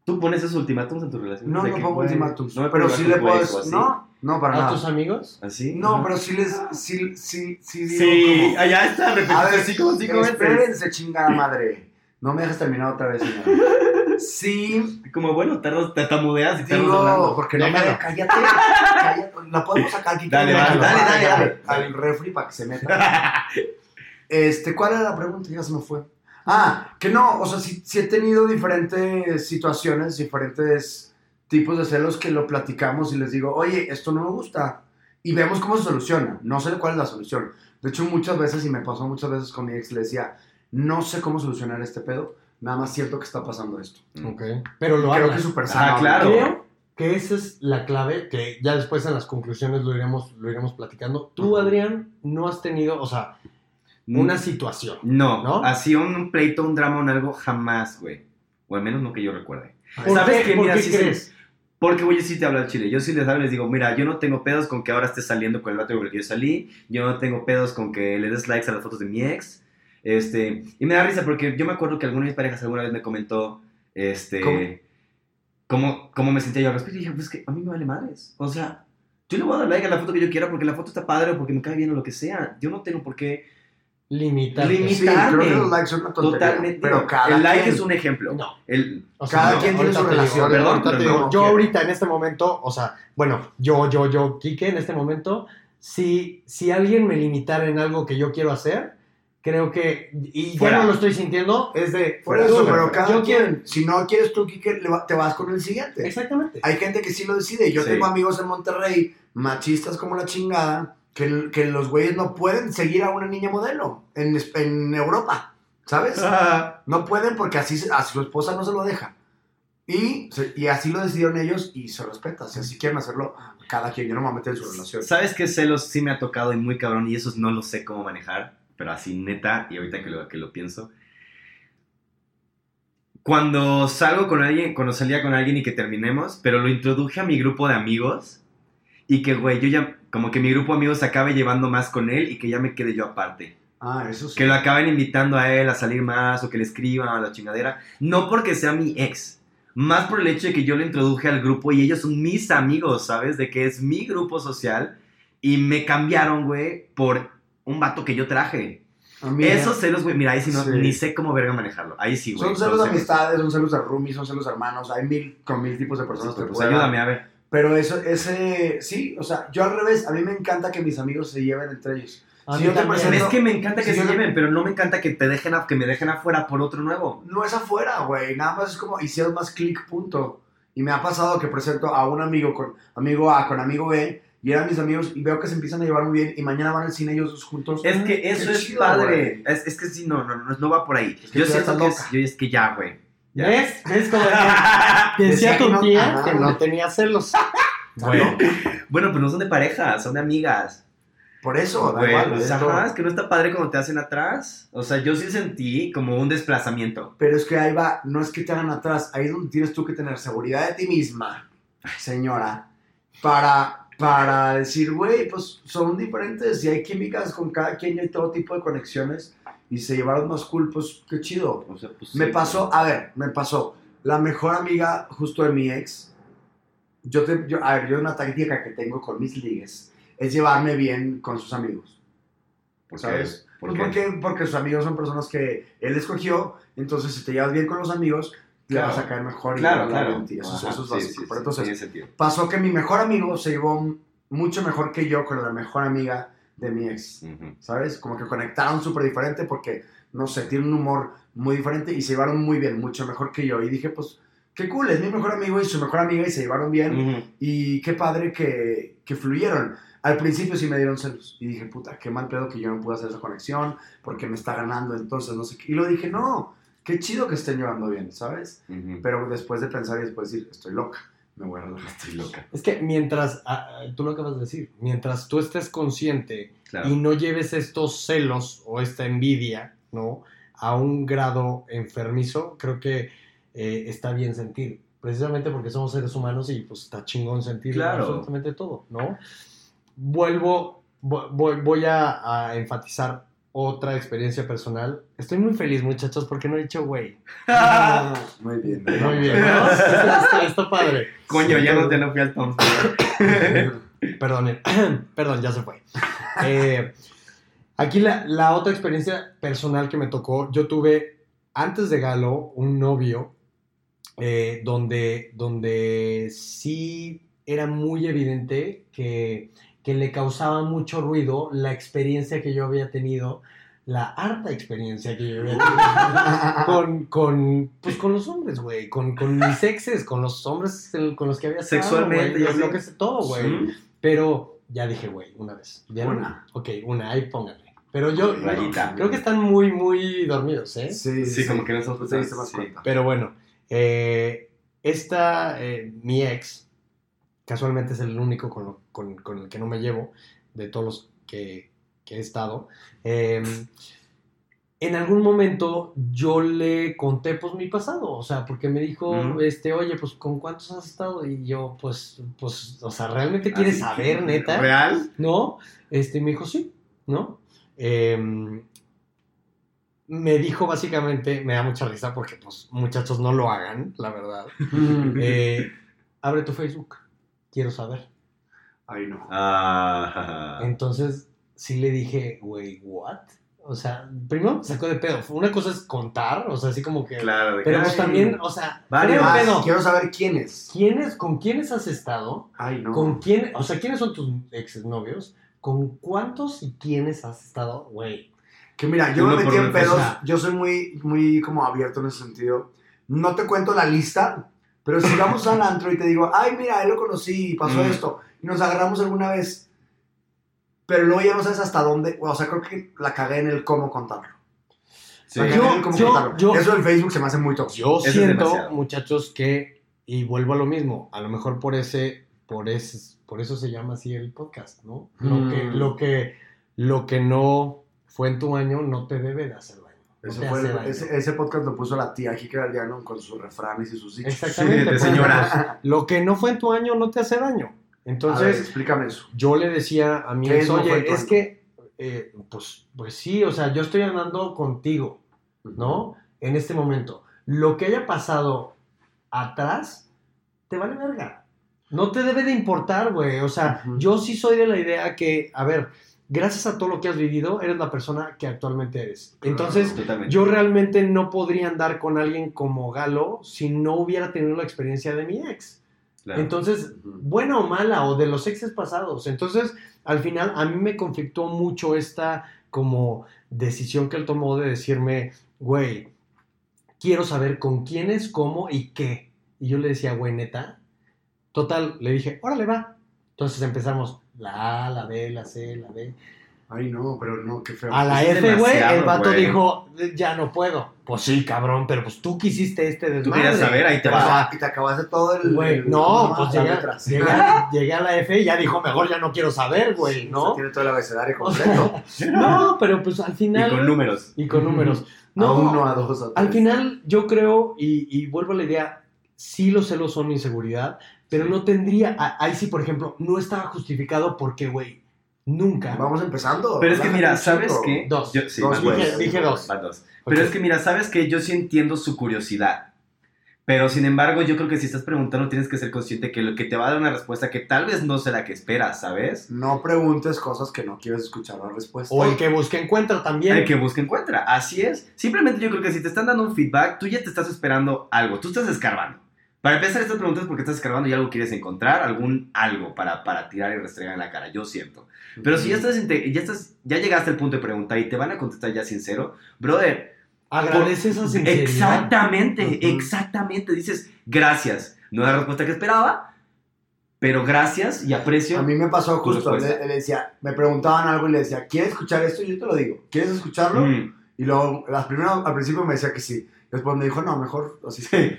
¿Tú pones esos ultimátums en tu relación? no, no que, pongo ultimátums, no pero sí le puedes... No, no, para ¿A nada. tus amigos? ¿Así? No, Ajá. pero sí les... Sí, sí, sí digo Sí, como- allá está, A repetiste ver, así como cinco veces. espérense, chingada madre. No me dejes terminar otra vez, señora. Sí, Como bueno, tardas, te tamudeas y tardas digo, hablando. porque no me... Cállate, cállate. La podemos sacar aquí. Dale, Déjalo, dale, dale, dale, dale. Al refri para que se meta. Este, ¿cuál era la pregunta? Ya se me fue. Ah, que no, o sea, sí, sí he tenido diferentes situaciones, diferentes tipos de celos que lo platicamos y les digo, oye, esto no me gusta. Y vemos cómo se soluciona. No sé cuál es la solución. De hecho, muchas veces, y me pasó muchas veces con mi ex, le decía, no sé cómo solucionar este pedo, nada más siento que está pasando esto. Ok. Pero lo Creo hablas. que es súper Ah, sano. claro. Creo que esa es la clave, que ya después en las conclusiones lo iremos, lo iremos platicando. Tú. Adrián, no has tenido, o sea, una situación. No, ¿No? así un, un pleito, un drama, un algo, jamás, güey. O al menos no que yo recuerde. ¿Por ¿Sabes qué, qué? ¿por Mira, qué sí crees? Porque, güey, yo sí te hablo al chile. Yo sí les hablo y les digo, mira, yo no tengo pedos con que ahora estés saliendo con el vato con el que yo salí. Yo no tengo pedos con que le des likes a las fotos de mi ex. Este, y me da risa porque yo me acuerdo que alguna de mis parejas alguna vez me comentó, este, ¿Cómo? cómo, cómo me sentía yo al respecto. Y dije, pues que a mí me vale madres. O sea, yo le voy a dar like a la foto que yo quiera porque la foto está padre o porque me cae bien o lo que sea. Yo no tengo por qué Limitar. Limi- Sí, creo que los likes son una tontería. totalmente. Pero cada el like quien- es un ejemplo. No. El, O sea, Cada no, quien tiene su te digo, relación, perdón, ahorita digo, yo ahorita en este momento, o sea, bueno, yo, yo, yo, Kike, en este momento, si, si alguien me limitara en algo que yo quiero hacer, creo que, y ya Fuera. no lo estoy sintiendo, es de... Por eso, Yo- pero cada yo quiero- quien, si no quieres tú, va- te vas con el siguiente. Exactamente. Hay gente que sí lo decide. Yo Sí. tengo amigos en Monterrey, machistas como la chingada, que, que los güeyes no pueden seguir a una niña modelo en, en Europa, ¿sabes? No pueden porque así a su esposa no se lo deja. Y, y así lo decidieron ellos y se respeta. Si así quieren hacerlo, cada quien. Yo no me voy a meter en su relación. ¿Sabes qué celos sí me ha tocado y muy cabrón? Y esos no lo sé cómo manejar, pero así neta, y ahorita que lo, que lo pienso. Cuando salgo con alguien, cuando salía con alguien y que terminemos, pero lo introduje a mi grupo de amigos y que, güey, yo ya, como que mi grupo de amigos se acabe llevando más con él y que ya me quede yo aparte. Ah, eso sí. Que lo acaben invitando a él a salir más o que le escriban a la chingadera. No porque sea mi ex, más por el hecho de que yo lo introduje al grupo y ellos son mis amigos, ¿sabes? De que es mi grupo social y me cambiaron, güey, por un vato que yo traje. A mí- Esos celos, güey, mira, ahí sí, no, Sí. ni sé cómo verga manejarlo. Ahí sí, güey. Son celos de amistades, son celos de roomies, son celos de hermanos. Hay mil con mil tipos de personas que Pues pueden- ayúdame a ver. Pero eso, ese, sí, o sea, yo al revés, a mí me encanta que mis amigos se lleven entre ellos. Si yo te presento- Es que me encanta que si se yo- lleven, pero no me encanta que te dejen a- que me dejen afuera por otro nuevo. No es afuera, güey, nada más es como hicieron más clic, punto. Y me ha pasado que presento a un amigo con amigo A con amigo B y eran mis amigos y veo que se empiezan a llevar muy bien y mañana van al cine ellos dos juntos. Es que Qué eso es chido, padre. Es, es que sí, no, no, no, no va por ahí. Es que yo siento que es, yo es que ya, güey. Ya. ¿Ves? ¿Ves cómo decía, decía tu no- tía Ajá. que no tenía celos? Bueno, Bueno, pero no son de pareja, son de amigas. Por eso, da Güey, igual, pues, es ajá, es que no está padre cuando te hacen atrás. O sea, yo sí sentí como un desplazamiento. Pero es que ahí va, no es que te hagan atrás, ahí es donde tienes tú que tener seguridad de ti misma, señora, para, para decir, güey, pues son diferentes y hay químicas con cada quien y hay todo tipo de conexiones y se llevaron más cool, pues qué chido. O sea, pues, Me sí, pasó, a ver, me pasó, la mejor amiga justo de mi ex, yo, te, yo, a ver, yo una táctica que tengo con mis ligues es llevarme bien con sus amigos. ¿Por qué? ¿Sabes? ¿Por Pues porque, porque sus amigos son personas que él escogió, entonces si te llevas bien con los amigos, le Claro. vas a caer mejor y Claro, le a claro. Eso, Ajá, eso es básico. sí, Pero sí, entonces, pasó que mi mejor amigo se llevó mucho mejor que yo con la mejor amiga de mi ex. ¿sabes? Como que conectaron súper diferente porque, no sé, tiene un humor muy diferente y se llevaron muy bien, mucho mejor que yo. Y dije, pues, qué cool, es mi mejor amigo y su mejor amiga y se llevaron bien. Y qué padre que, que fluyeron. Al principio sí me dieron celos. Y dije, puta, qué mal pedo que yo no pude hacer esa conexión porque me está ganando, entonces no sé qué. Y lo dije, no, qué chido que estén llevando bien, ¿sabes? Pero después de pensar y después decir, estoy loca, me voy a relajar. Estoy loca. es que mientras, ah, ah, tú lo acabas de decir, mientras tú estés consciente Claro. y no lleves estos celos o esta envidia, ¿no? A un grado enfermizo, creo que eh, está bien sentir. Precisamente porque somos seres humanos y pues está chingón sentir Claro. absolutamente todo, ¿no? Vuelvo, vo- voy, voy a, a enfatizar otra experiencia personal. Estoy muy feliz, muchachos, porque no he dicho güey. Muy bien. Muy bien, ¿no? Está, está- está padre. Coño, ya no te no fui al Tom's. Perdón, perdón, ya se fue. Eh, aquí la, la otra experiencia personal que me tocó, yo tuve antes de Galo un novio eh, donde, donde sí era muy evidente que, que le causaba mucho ruido la experiencia que yo había tenido la harta experiencia que yo había tenido con, con, pues, con los hombres, güey, con, con mis exes, con los hombres con los que había estado, Sexualmente, lo, que todo, güey. Sí. Pero ya dije, güey, una vez. Ya no- Una. Ok, una, ahí pónganle. Pero yo Rayita. creo que están muy, muy dormidos, ¿eh? Sí, Sí, como que no más sí. cuenta. Pero bueno, eh, esta, eh, mi ex, casualmente es el único con, lo- con- con el que no me llevo de todos los que, que he estado. eh, en algún momento yo le conté pues mi pasado, o sea, porque me dijo, este, oye, pues ¿con cuántos has estado? Y yo, pues, pues, o sea, ¿realmente quieres Así, saber, neta? ¿Real? ¿no? Este, me dijo, sí, ¿no? Em, me dijo básicamente, me da mucha risa porque, pues, muchachos, no lo hagan, la verdad. Eh, abre tu Facebook, quiero saber. Ay, no. Ah, Entonces, sí le dije, güey, ¿what? O sea, primero me sacó de pedo. Una cosa es contar, o sea, así como que... claro. de Pero pues también, o sea, Ah, pedo. quiero saber quién es. ¿Quiénes, ¿Con quiénes has estado? Ay, no. ¿Con quién, o sea, quiénes son tus exnovios? ¿Con cuántos y quiénes has estado, güey? Que mira, yo Uno me metí en pedos, yo soy muy, muy como abierto en ese sentido. No te cuento la lista, pero si vamos al antro y te digo, ay, mira, él lo conocí y pasó Mm. esto, y nos agarramos alguna vez, pero luego ya no sabes hasta dónde, o sea, creo que la cagué en el cómo contarlo. Sí. La cagué Yo- en el cómo yo- contarlo. yo- Eso en Facebook se me hace muy tóxico. Yo Eso es siento, muchachos, que, y vuelvo a lo mismo, a lo mejor por ese, por ese, por eso se llama así el podcast, ¿no? Lo, Mm. que, lo, que, lo que no fue en tu año no te debe de hacer te fue el- ese, ese podcast lo puso la tía Jique Galdiano con sus refranes y sus dichos. Exactamente. de pues, señora. Lo que no fue en tu año no te hace daño. A ver, Entonces, explícame eso. yo le decía a mi ¿Qué ex, oye, es año?" que, eh, pues, pues sí, o sea, yo estoy andando contigo, ¿no? En este momento. Lo que haya pasado atrás, te vale verga. No te debe de importar, güey. O sea, yo sí soy de la idea que, a ver, gracias a todo lo que has vivido, eres la persona que actualmente eres. Entonces, Totalmente. yo realmente no podría andar con alguien como Galo si no hubiera tenido la experiencia de mi ex. Claro. Entonces, buena o mala, o de los exes pasados. Entonces, al final, a mí me conflictó mucho esta como decisión que él tomó de decirme, güey, quiero saber con quiénes, cómo y qué. Y yo le decía, güey, neta. Total, le dije, órale, va. Entonces empezamos la A, la B, la C, la D. Ay, no, pero no, qué feo. A la es F, güey, el vato güey. dijo, ya no puedo. Pues sí, cabrón, pero pues tú quisiste este desmadre. Tú querías saber, ahí te O va. sea, y te acabaste todo el. Güey, no, pues las llegué, letras. llegué, llegué a la F y ya dijo, mejor ya no quiero saber, güey, O ¿no? Tiene todo el abecedario completo. no, pero pues al Y final... con números. y con números. a No, uno, a dos, a tres. al final yo creo, y, y vuelvo a la idea, sí los celos son inseguridad, pero no tendría, ahí sí, por ejemplo, no estaba justificado porque, güey, nunca... Vamos empezando. Pero es que mira, ¿sabes qué? Dos. Yo- sí, Dos, dos. Dije dos. Dos. Pero es que mira, ¿sabes qué? Yo sí entiendo su curiosidad. Pero sin embargo, yo creo que si estás preguntando, tienes que ser consciente que lo que te va a dar una respuesta que tal vez no sea la que esperas, ¿sabes? No preguntes cosas que no quieres escuchar la respuesta. O el que busca encuentra también. El que busca encuentra. Así es. Simplemente yo creo que si te están dando un feedback, tú ya te estás esperando algo. Tú estás escarbando. Para empezar estas preguntas porque estás escarbando y algo quieres encontrar, algún algo para, para tirar y restregar en la cara. Yo siento. Pero si ya estás, ya estás, ya llegaste al punto de preguntar y te van a contestar ya sincero, brother, Agradece esa sinceridad. Exactamente, exactamente. Dices, gracias. No es la respuesta que esperaba, pero gracias y aprecio. A mí me pasó justo, le, le decía, me preguntaban algo y le decía, ¿quieres escuchar esto? Y yo te lo digo, ¿quieres escucharlo? Mm, Y luego, las primeras, al principio me decía que sí. Después me dijo, no, mejor así. sí.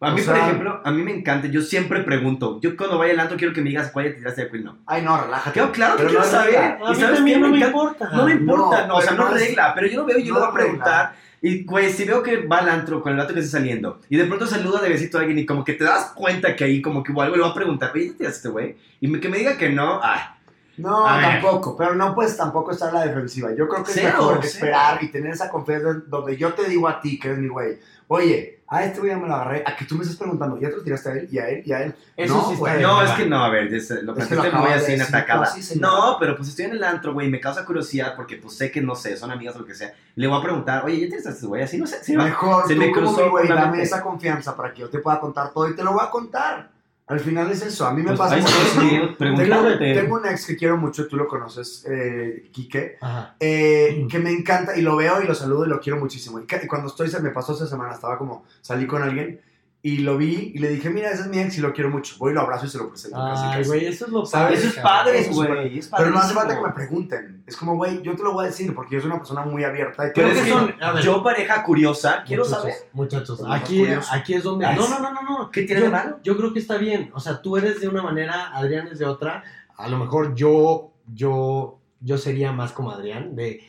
A O mí, sea- por ejemplo, a mí me encanta, yo siempre pregunto. Yo cuando vaya al antro quiero que me digas cuál ya tiraste de cuál no. Ay, no, relájate. Claro, claro que quiero no saber. regla. A ¿Y mí sabes también qué? no me importa. No me importa, No, o sea, no no regla, pero yo lo veo y yo no lo voy a preguntar. Y, güey, si veo que va al antro con el vato que está saliendo y de pronto saluda de besito a alguien y como que te das cuenta que ahí como que hubo algo, le voy a preguntar, oye, ¿te tiraste este güey? Y me- que me diga que no, ay, No, A ver. tampoco, pero no puedes tampoco estar a la defensiva. Yo creo que Cero, es mejor cero. esperar y tener esa confianza donde yo te digo a ti, que eres mi güey, oye, a este güey ya me lo agarré, a que tú me estás preguntando, ¿ya te lo tiraste a él y a él y a él? Eso No, sí está No, es que no, a ver, es- lo Es que lo muy así en atacada. no, sí. No, pero pues estoy en el antro, güey, y me causa curiosidad porque pues sé que no sé, son amigas o lo que sea. Le voy a preguntar, oye, ¿ya tienes a este güey? Así no sé. Sí, Mejor Se tú me como cruzó güey, dame esa confianza para que yo te pueda contar todo y te lo voy a contar. Al final es eso. A mí me Pues pasa ahí mucho Tengo, tengo un ex que quiero mucho, tú lo conoces, eh, Quique, eh, que me encanta y lo veo y lo saludo y lo quiero muchísimo. Y cuando estoy, se me pasó esa semana, estaba como, salí con alguien y lo vi y le dije, mira, ese es mi ex y lo quiero mucho. Voy y lo abrazo y se lo presento. Ay, casi. güey, eso es lo ¿Sabes? Eso es padre, güey. es Pero no hace falta que me pregunten. Es como, güey, yo te lo voy a decir porque yo soy una persona muy abierta. Y Pero es que son- ver. yo, pareja curiosa, quiero Muchachos, saber. Muchachos, aquí, aquí es donde. No, no, no, no, no. ¿Qué tiene yo, de malo? Yo creo que está bien. O sea, tú eres de una manera, Adrián es de otra. A lo mejor yo, yo, yo sería más como Adrián, de,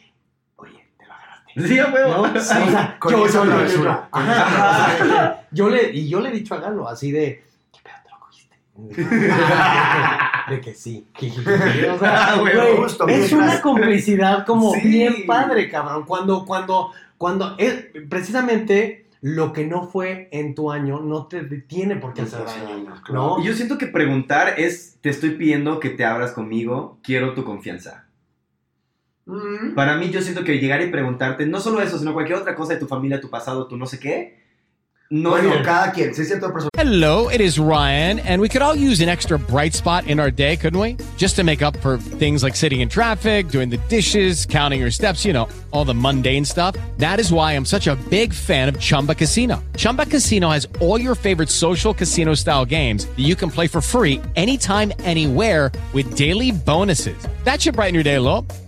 oye, te lo agarraste. Sí, a huevo. ¿No? O sea, con yo, esa yo, yo, yo, travesura. yo. Ajá, o sea, yo le, y yo le he dicho a Galo así de, ¿qué pedo te lo cogiste? De que sí. O sea, Ah, güey, es una complicidad como Sí. bien padre, cabrón. Cuando, cuando, cuando es precisamente lo que no fue en tu año no te detiene por qué hacer daño. ¿No? Y yo siento que preguntar es, te estoy pidiendo que te abras conmigo, quiero tu confianza. Mm. Para mí yo siento que llegar y preguntarte, no solo eso, sino cualquier otra cosa de tu familia, tu pasado, tu no sé qué, no bueno, es- cada quien. Si es cierto persona. Hello, it is Ryan, and we could all use an extra bright spot in our day, couldn't we? Just to make up for things like sitting in traffic, doing the dishes, counting your steps, you know, all the mundane stuff. That is why I'm such a big fan of Chumba Casino. Chumba Casino has all your favorite social casino style games that you can play for free anytime, anywhere with daily bonuses. That should brighten your day a little.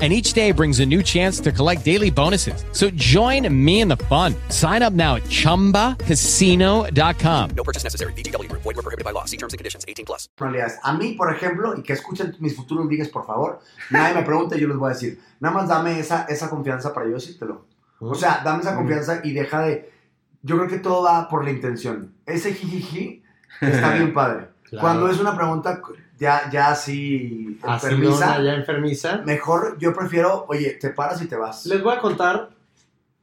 And each day brings a new chance to collect daily bonuses. So join me in the fun. Sign up now at chumbacasino.com. No purchase necessary. VGW Group. Void were prohibited by law. See terms and conditions. 18 plus. A mí, por ejemplo, y que escuchen mis futuros ligues, por favor, nadie me pregunte, yo les voy a decir. Nada más dame esa, esa confianza para yo decírtelo. O sea, dame esa confianza y deja de... Yo creo que todo va por la intención. Ese jijiji está bien padre. Claro. Cuando es una pregunta ya, ya así Así enfermiza, ya enfermiza. mejor yo prefiero, oye, te paras y te vas. Les voy a contar.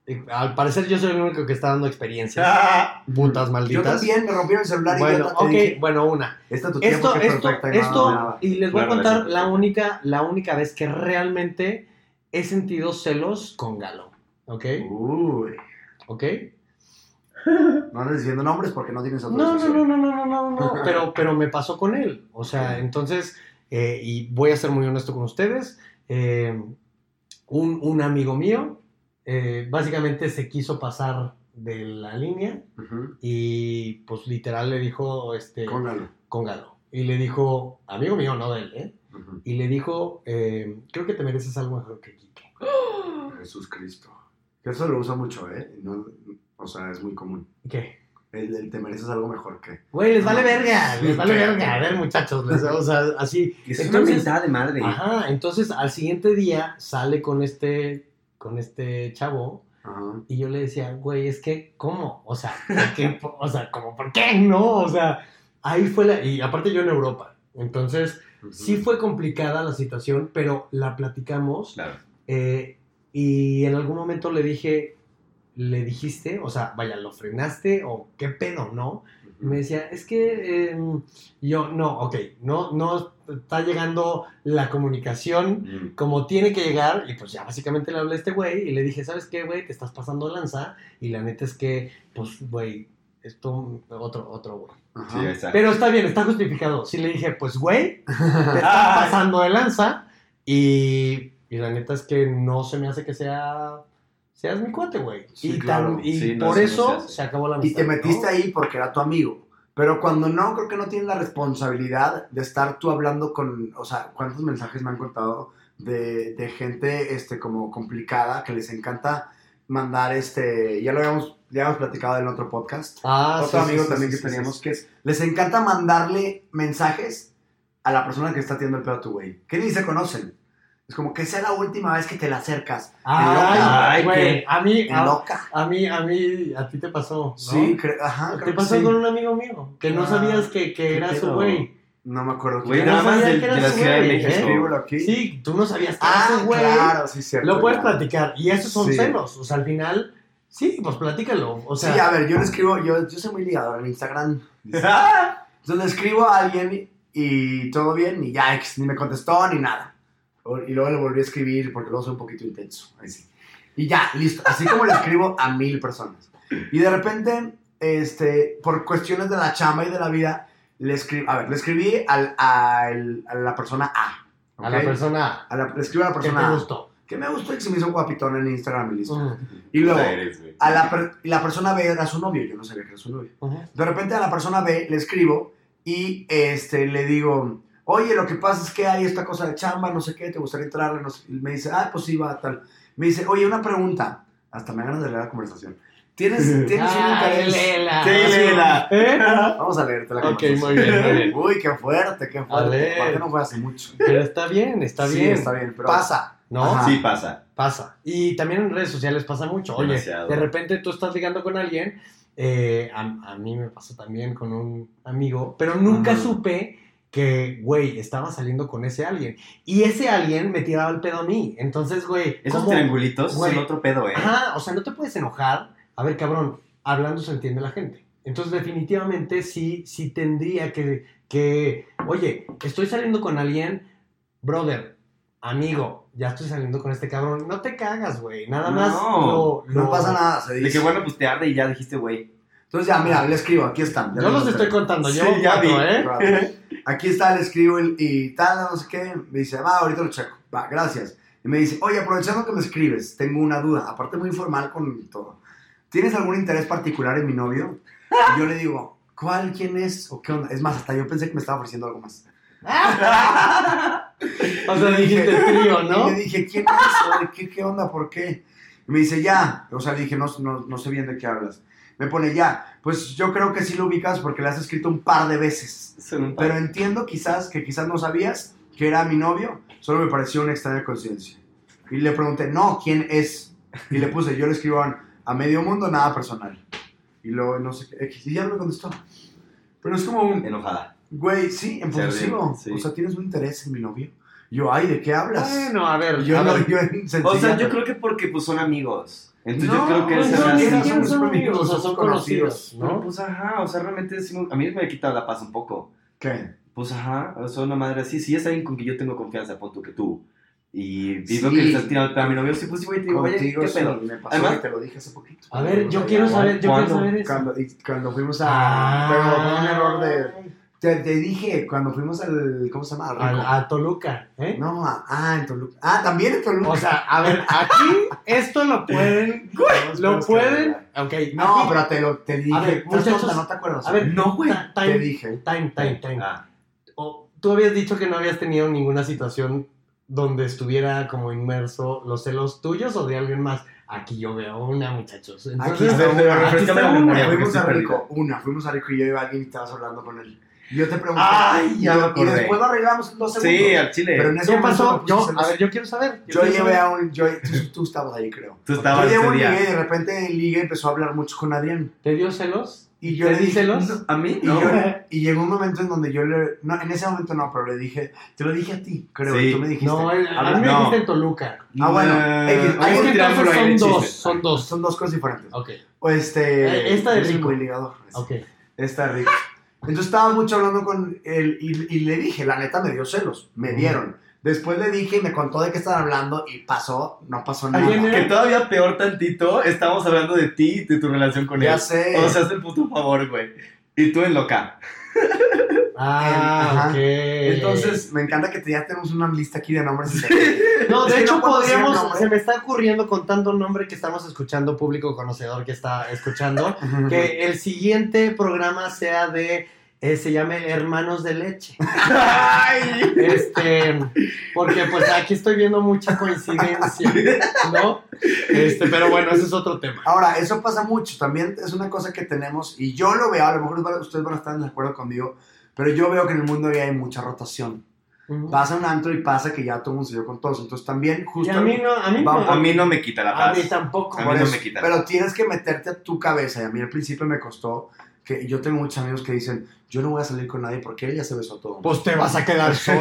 eh, Al parecer yo soy el único que está dando experiencias. Ah, Putas Yo malditas. también me rompieron el celular y Bueno, yo te ok, dije, bueno, una. esta es tu tiempo, Esto, qué esto, perfecta. y no, esto, nada. y les voy a contar la única, la única vez que realmente he sentido celos con Galo. ¿Ok? Uy, ¿Ok? No andes diciendo nombres porque no tienes No, no, autorización. no, no, no, no, no, no, pero, pero me pasó con él. O sea, entonces, eh, y voy a ser muy honesto con ustedes, eh, un, un amigo mío eh, básicamente se quiso pasar de la línea y pues literal le dijo, este, Con Galo. con Galo. Y le dijo, amigo mío, no de él, ¿eh? Y le dijo, eh, creo que te mereces algo mejor que Quique. Jesús Cristo. Que eso lo usa mucho, ¿eh? No- o sea, es muy común. ¿Qué? El, el te mereces algo mejor que. Güey, les vale verga, les vale verga. A ver, muchachos, les- o sea, así. es una Entonces, mentada de madre. Ajá, entonces al siguiente día sale con este, con este chavo Ajá. y yo le decía, güey, es que, ¿cómo? O sea, ¿por qué? o sea, ¿cómo, ¿por qué? No, o sea, ahí fue la, y aparte yo en Europa, entonces sí fue complicada la situación, pero la platicamos Claro. eh, y en algún momento le dije, le dijiste, o sea, vaya, ¿lo frenaste o qué pedo, no? Y me decía, es que eh, yo, no, ok, no, no está llegando la comunicación Mm. como tiene que llegar, y pues ya básicamente le hablé a este güey y le dije, ¿sabes qué, güey? Te estás pasando lanza, y la neta es que, pues, güey, esto, otro, otro, güey. Sí. Pero está bien, está justificado. Sí le dije, pues, güey, te estás pasando de lanza, y, y la neta es que no se me hace que sea... Seas mi cuate, güey. Sí, y claro. y Sí, no, por eso no eso hace. se acabó la Y amistad. te metiste ¿no? ahí porque era tu amigo. Pero cuando no, creo que no tienes la responsabilidad de estar tú hablando con. O sea, ¿cuántos mensajes me han contado de, de gente este, como complicada que les encanta mandar este. Ya lo habíamos, ya habíamos platicado en otro podcast. Ah, Otro sí, amigo también que teníamos que es. Les encanta mandarle mensajes a la persona que está haciendo el pedo a tu güey. Que ni se conocen. Es como que sea la última vez que te la acercas. Ay, Ay, güey, a mí, a, loca. a mí, a mí, a ti te pasó, ¿no? Sí, cre- ajá. creo Te que pasó sí. con un amigo mío, que no Ah, sabías que, que era su güey. No me acuerdo Güey, quién nada más de, que de la Ciudad de México. ¿eh? Sí, tú no sabías Ah, ese güey. claro, sí, cierto. Lo puedes platicar. Y esos son Sí. celos. O sea, al final, sí, pues platícalo. O sea, sí, a ver, yo le escribo, yo, yo soy muy ligador en Instagram. Entonces le escribo a alguien y todo bien, y ya, ni me contestó ni nada. Y luego le volví a escribir porque luego soy un poquito intenso. Ahí sí. Y ya, listo. Así como le escribo a mil personas. Y de repente, este, por cuestiones de la chamba y de la vida, le escribí, a ver, le escribí al, al- a la persona A. a la persona A la- le escribí a la persona te A. gustó. Que me gustó y que se me hizo un guapitón en Instagram y listo. Ujú, Y luego, eres, a la, per- y la persona B era su novio. Yo no sabía que era su novio. ujú. De repente a la persona B le escribo y este, le digo, oye, lo que pasa es que hay esta cosa de chamba, no sé qué, ¿te gustaría entrarle? No sé. Y me dice, ah, pues sí, va, tal. Me dice, oye, una pregunta. Hasta me ganas de leer la conversación. ¿Tienes, ¿tienes un Ay, interés? léela. Sí, léela. ¿Eh? Vamos a leerte la Ok, conversación. muy bien, muy bien. Uy, qué fuerte, qué fuerte. Aparte no fue hace mucho. Pero está bien, está Sí, bien. está bien, pero- Pasa, ¿no? Ajá. Sí pasa. Pasa. Y también en redes sociales pasa mucho. Oye, Demasiado. de repente tú estás ligando con alguien. eh, a, a mí me pasó también con un amigo, pero nunca Ajá. supe que, güey, estaba saliendo con ese alguien. Y ese alguien me tiraba el pedo a mí. Entonces, güey. Esos ¿cómo- triangulitos Güey. son otro pedo, eh. Ajá, o sea, no te puedes enojar. A ver, cabrón, hablando se entiende la gente. Entonces, definitivamente sí, sí tendría que, que, oye, estoy saliendo con alguien, brother, amigo, ya estoy saliendo con este cabrón. No te cagas, güey. Nada más No, lo, lo- No pasa nada, se De dice. que bueno, pues te arde y ya dijiste, güey. Entonces ya, mira, le escribo, aquí están. Yo los estoy contando, Sí, yo ya cuatro, vi. ¿eh? Aquí está, le escribo el- y tal, no sé qué. Me dice, va, ahorita lo checo. Va, gracias. Y me dice, oye, aprovechando que me escribes, tengo una duda. Aparte, muy informal con todo. ¿Tienes algún interés particular en mi novio? Y yo le digo, ¿cuál? ¿Quién es? ¿O qué onda? Es más, hasta yo pensé que me estaba ofreciendo algo más. O sea, dijiste trío, ¿no? Y le dije, ¿quién es? ¿O de ¿Qué, ¿Qué onda? ¿Por qué? Y me dice, ya. O sea, le dije, no, no, no sé bien de qué hablas. Me pone, ya. Pues yo creo que sí lo ubicas porque le has escrito un par de veces. Un Pero entiendo quizás que quizás no sabías que era mi novio. Solo me pareció una extraña coincidencia. Y le pregunté, no, ¿quién es? Y le puse, yo le escribo a, a medio mundo, nada personal. Y luego, no sé qué, y ya no me contestó. Pero es como un, enojada. güey, sí, en posesivo. Sí. O sea, ¿tienes un interés en mi novio? Yo, ay, ¿de qué hablas? Bueno, a ver, yo a no, ver. yo O sea, yo creo que porque pues son amigos. Entonces No, yo creo que pues no, ni hace- siquiera somos somos amigos, o sea, son conocidos, Pero, ¿no? pues ajá, o sea, realmente sí me- a mí me quita la paz un poco. ¿Qué? Pues ajá, o sea, una madre así, si es alguien con quien yo tengo confianza, pon tú que tú. Y digo Sí. que le estás tirando el pedo a mi novio, sí, pues sí, güey, te digo, oye, ¿qué sí, pedo? me pasó Además- y te lo dije hace poquito. A ver, yo quiero saber, yo quiero saber eso. Cuando, cuando fuimos a... Pero fue un error de... Te, te dije, cuando fuimos al... ¿Cómo se llama? Al. A, a Toluca, ¿eh? No, a- ah, en Toluca. Ah, también en Toluca. O sea, a ver, aquí esto lo pueden, Tenemos lo pueden, ok. No, aquí- pero te lo te dije. A ver, muchachos, tonta, no te acuerdas. a ver, No, güey. te dije. time, time, time. Ah, O, tú habías dicho que no habías tenido ninguna situación donde estuviera como inmerso los celos tuyos o de alguien más. Aquí yo veo una, muchachos. Aquí está una. refrescame la una. Fuimos a Rico, una, fuimos a Rico y yo iba a alguien y estabas hablando con él. Y yo te pregunté. Ay, ya y, me y después lo arreglamos en dos segundos. Sí, al chile. Pero en ese ¿Qué pasó? Yo, a ver, yo quiero saber. Yo llevé saber. a un. Yo, tú, tú estabas ahí, creo. Tú estabas yo llevé un ligue y de repente en ligue empezó a hablar mucho con Adrián. ¿Te dio celos? Y yo ¿Te le di dije. celos? no, ¿A mí? Y, No. yo- y llegó un momento en donde yo le. No, en ese momento no, pero le dije. Te lo dije a ti, creo. Sí. Y tú me dijiste. No, el- a mí me dijiste en Toluca. Ah, bueno. Eh, X, hay un triángulo ahí son dos, son dos. Son dos cosas diferentes. Ok, O este. Eh, esta de Rico. muy ligador. ok. Está rico. Entonces estaba mucho hablando con él y, y le dije, la neta me dio celos, me dieron. Después le dije y me contó de qué estaban hablando y pasó, no pasó nada. ¿Alguien Que todavía peor tantito, estamos hablando de ti y de tu relación con Ya él. sé. O sea, haz el puto favor, güey. Y tú en loca. Ah, ok. Entonces, me encanta que te- ya tenemos una lista aquí de nombres. No, de hecho no podríamos, se me está ocurriendo con tanto nombre que estamos escuchando, público conocedor que está escuchando, que el siguiente programa sea de, eh, se llame Hermanos de Leche. Este, porque pues aquí estoy viendo mucha coincidencia, ¿no? Este, pero bueno, ese es otro tema. Ahora, eso pasa mucho, también es una cosa que tenemos, y yo lo veo, a lo mejor ustedes van a estar de acuerdo conmigo, pero yo veo que en el mundo ya hay mucha rotación. Pasa un antro y pasa que ya todo el mundo se dio con todos, entonces también Y justo... a mí no, a mí no, Vamos, A mí no me quita la a paz. mí tampoco. A mí no eso, me quita. Pero tienes que meterte a tu cabeza. Y a mí al principio me costó que yo tengo muchos amigos que dicen, yo no voy a salir con nadie porque él ya se besó a todo. Pues te vas a quedar solo.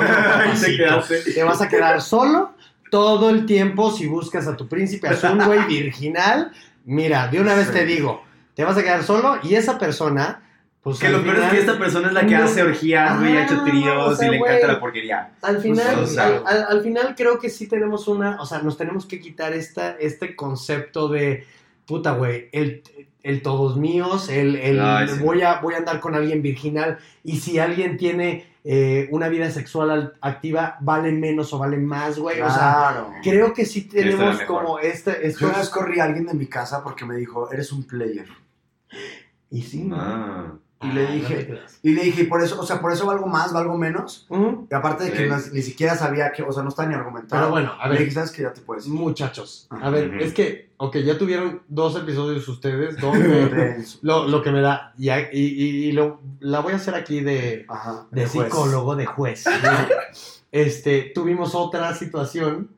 Te vas a quedar solo todo el tiempo si buscas a tu príncipe azul, güey, virginal. Mira, de una vez Sí. te digo, te vas a quedar solo y esa persona, pues Que lo peor es final- que esta persona es la que no- hace orgías, güey, ha hecho Ah, tríos o sea, y le encanta la porquería. Al final, o sea- al, al- al final creo que sí tenemos una, o sea, nos tenemos que quitar esta, este concepto de, puta, güey, el, el todos míos, el, el Ay, sí. voy, a, voy a andar con alguien virginal y si alguien tiene eh, una vida sexual al- activa, vale menos o vale más, güey. O sea, Claro. creo que sí tenemos como este, Yo estos... una vez corrí a alguien de mi casa porque me dijo, eres un player. Y sí, ¿no? Ah. Y le Ah, dije- no. Y le dije, "¿Y por eso, o sea, por eso valgo más, valgo menos. Y aparte de que Sí. no- ni siquiera sabía que, o sea, no está ni argumentado. Pero bueno, a Le ver, dije, ¿sabes que Ya te puedes ir. muchachos, a ver, es que, ok, ya tuvieron dos episodios ustedes, donde lo, lo que me da, y, y, y- y lo, la voy a hacer aquí de, Ajá. de psicólogo, de juez. ¿no? Este, tuvimos otra situación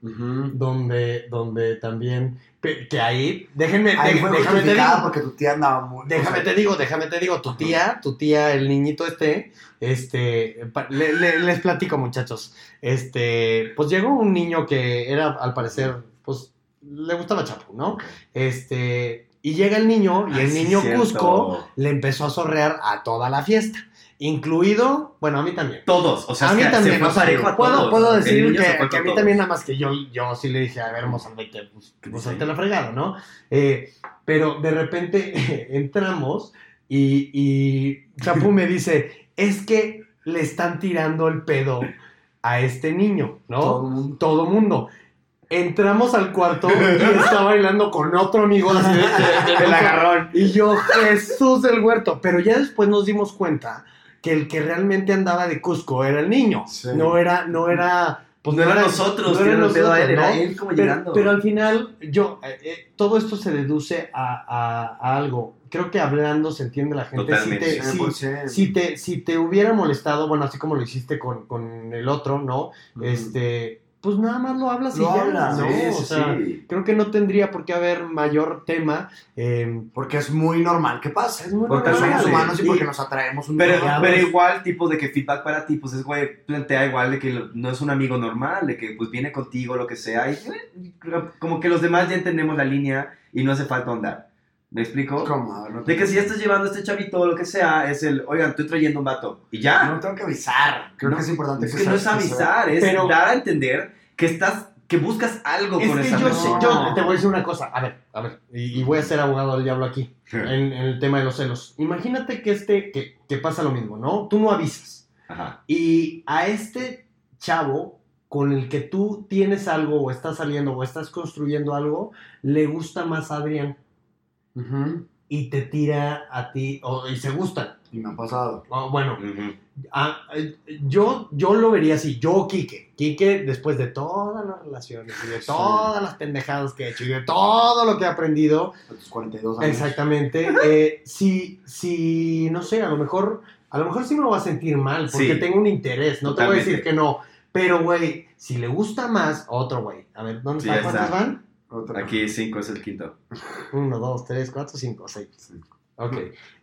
donde, donde también, que ahí, déjenme, Ahí fue déjame te digo, porque tu tía andaba muy... déjame o sea, te digo, déjame te digo, tu tía, tu tía, el niñito este, este, le- le- les platico muchachos, este, pues llegó un niño que era, al parecer, pues, le gustaba Chapo, ¿no? Este, y llega el niño, y Ay, el niño cierto. Cusco le empezó a sorrear a toda la fiesta, incluido, bueno, a mí también. Todos, o sea, a mí también, se fue o sea, parejo a puedo, todos. puedo decir que, que a mí todos. también nada más que yo, yo sí le dije, a ver, Mozambique, pues, pues Sí. hazte la fregada, ¿no? Eh, pero de repente entramos y, y Chapu me dice, es que le están tirando el pedo a este niño, ¿no? Todo mundo. Todo mundo. Entramos al cuarto y está bailando con otro amigo así de, de- de- El agarrón. y yo, Jesús del huerto. Pero ya después nos dimos cuenta que el que realmente andaba de Cusco era el niño. Sí. No era, no era. Pues no eran nosotros, no era el pedo a él, nosotros, era ¿no? él como Pero, llegando. pero al final, yo, eh, eh, todo esto se deduce a, a- a algo. Creo que hablando se entiende la gente. Totalmente. Si te, si- 100%. si te, si te hubiera molestado, bueno, así como lo hiciste con, con el otro, ¿no? Este, pues nada más lo hablas y Lo ya, hablas, ¿no? Sí, o sí, sea, sí. creo que no tendría por qué haber mayor tema. eh, Porque es muy normal que pase. Es muy porque normal. somos humanos y, Y- porque nos atraemos un Pero, pero igual, tipo de que feedback para ti, pues es, güey, plantea igual de que no es un amigo normal, de que pues viene contigo, lo que sea, y eh, como que los demás ya entendemos la línea y no hace falta andar. ¿Me explico? ¿Cómo? No De que si ya estás llevando a este chavito o lo que sea, es el, oigan, estoy trayendo un vato. Y ya. No tengo que avisar. Creo No, que es importante es que que no es avisar, es Pero- dar a entender que estás, que buscas algo es con que esa yo, persona. yo te voy a decir una cosa. A ver, a ver. Y, y voy a ser abogado del diablo aquí. en, en el tema de los celos. Imagínate que este, que, que pasa lo mismo, ¿no? Tú no avisas. Ajá. Y a este chavo con el que tú tienes algo o estás saliendo o estás construyendo algo, le gusta más a Adrián Ujú. y te tira a ti o, y se gustan. Y me ha pasado. O, bueno, Ujú. ah, eh, yo, yo lo vería así, yo Quique. Quique, después de todas las relaciones y de Sí. todas las pendejadas que he hecho y de todo lo que he aprendido, A tus 42 años. Exactamente. Eh, si, si, no sé, a lo mejor, a lo mejor sí me lo va a sentir mal porque Sí. tengo un interés. No te voy a decir Totalmente. que no. Pero, güey, si le gusta más, otro güey. A ver, ¿dónde Sí, está? ¿Cuántos está. van? Otra. Aquí cinco es el quinto. Uno, dos, tres, cuatro, cinco, seis. Ok.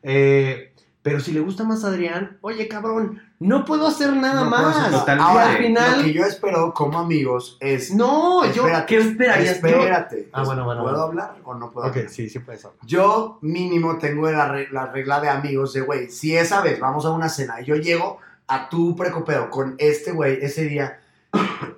Eh, pero si le gusta más a Adrián, oye, cabrón, no puedo hacer nada No más. hacer nada. Totalmente. Y Ahora, al final, lo que yo espero como amigos es... no, yo. Espérate, ¿qué esperarías? Espérate. Ah, bueno, bueno, ¿Puedo bueno. hablar o no puedo Ok, hablar? sí, sí puedes hablar. Yo mínimo tengo la, re- la regla de amigos de, güey, si esa vez vamos a una cena y yo llego a tu precopeo con este güey ese día,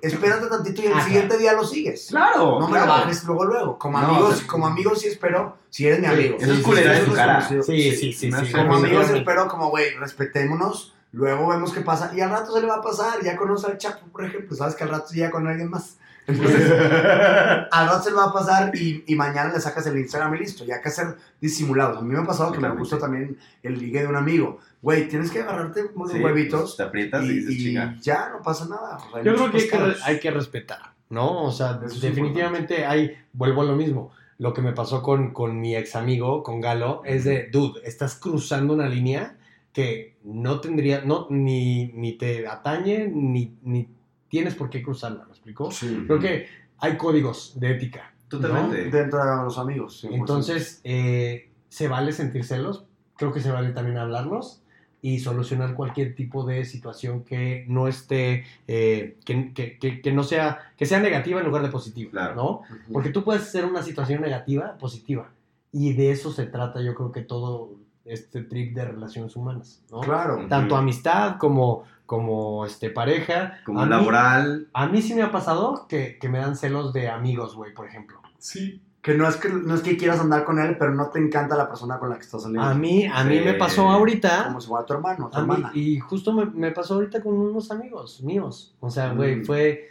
espérate tantito y el Ah, siguiente día lo sigues. Claro. No me claro. lo bajes luego, luego. Como No, amigos, o sea, como amigos sí espero, si eres mi Sí, amigo. eso es culera de tu cara. Sí, sí, sí, sí. sé. Como amigos espero como, güey, respetémonos, luego vemos qué pasa y al rato se le va a pasar, ya conoce al Chapo, por ejemplo, sabes que al rato llega con alguien más. Entonces, le va a pasar y, y mañana le sacas el Instagram y listo, ya que ser disimulados. A mí me ha pasado que me gusta también el ligue de un amigo. Güey, tienes que agarrarte unos Sí, huevitos pues, te aprietas y, y, dices, y chinga. ya no pasa nada. O sea, hay Yo creo que hay que, hay que respetar, ¿no? O sea, Eso definitivamente hay, vuelvo a lo mismo. Lo que me pasó con, con mi ex amigo, con Galo, es de, dude, estás cruzando una línea que no tendría, no, ni, ni te atañe, ni, ni tienes por qué cruzarla, ¿me explico? Sí. Creo que hay códigos de ética. ¿no? Totalmente. Dentro de los amigos. 100%. Entonces, eh, ¿se vale sentir celos? creo que se vale también hablarlos y solucionar cualquier tipo de situación que no esté, eh, que, que- que- que no sea, que sea negativa en lugar de positiva, Claro. ¿no? Ujú. Porque tú puedes hacer una situación negativa positiva. Y de eso se trata, yo creo que todo este trip de relaciones humanas, ¿no? Claro. Tanto Ujú. amistad como, como este, pareja. Como A mí- laboral. a mí sí me ha pasado que, que me dan celos de amigos, güey, por ejemplo. Sí. Que no es que no es que quieras andar con él, pero no te encanta la persona con la que estás saliendo. A mí, a mí me pasó ahorita. Como si fuera tu hermano, tu a mí- hermana. y justo me, me pasó ahorita con unos amigos míos. O sea, güey, Mm. fue,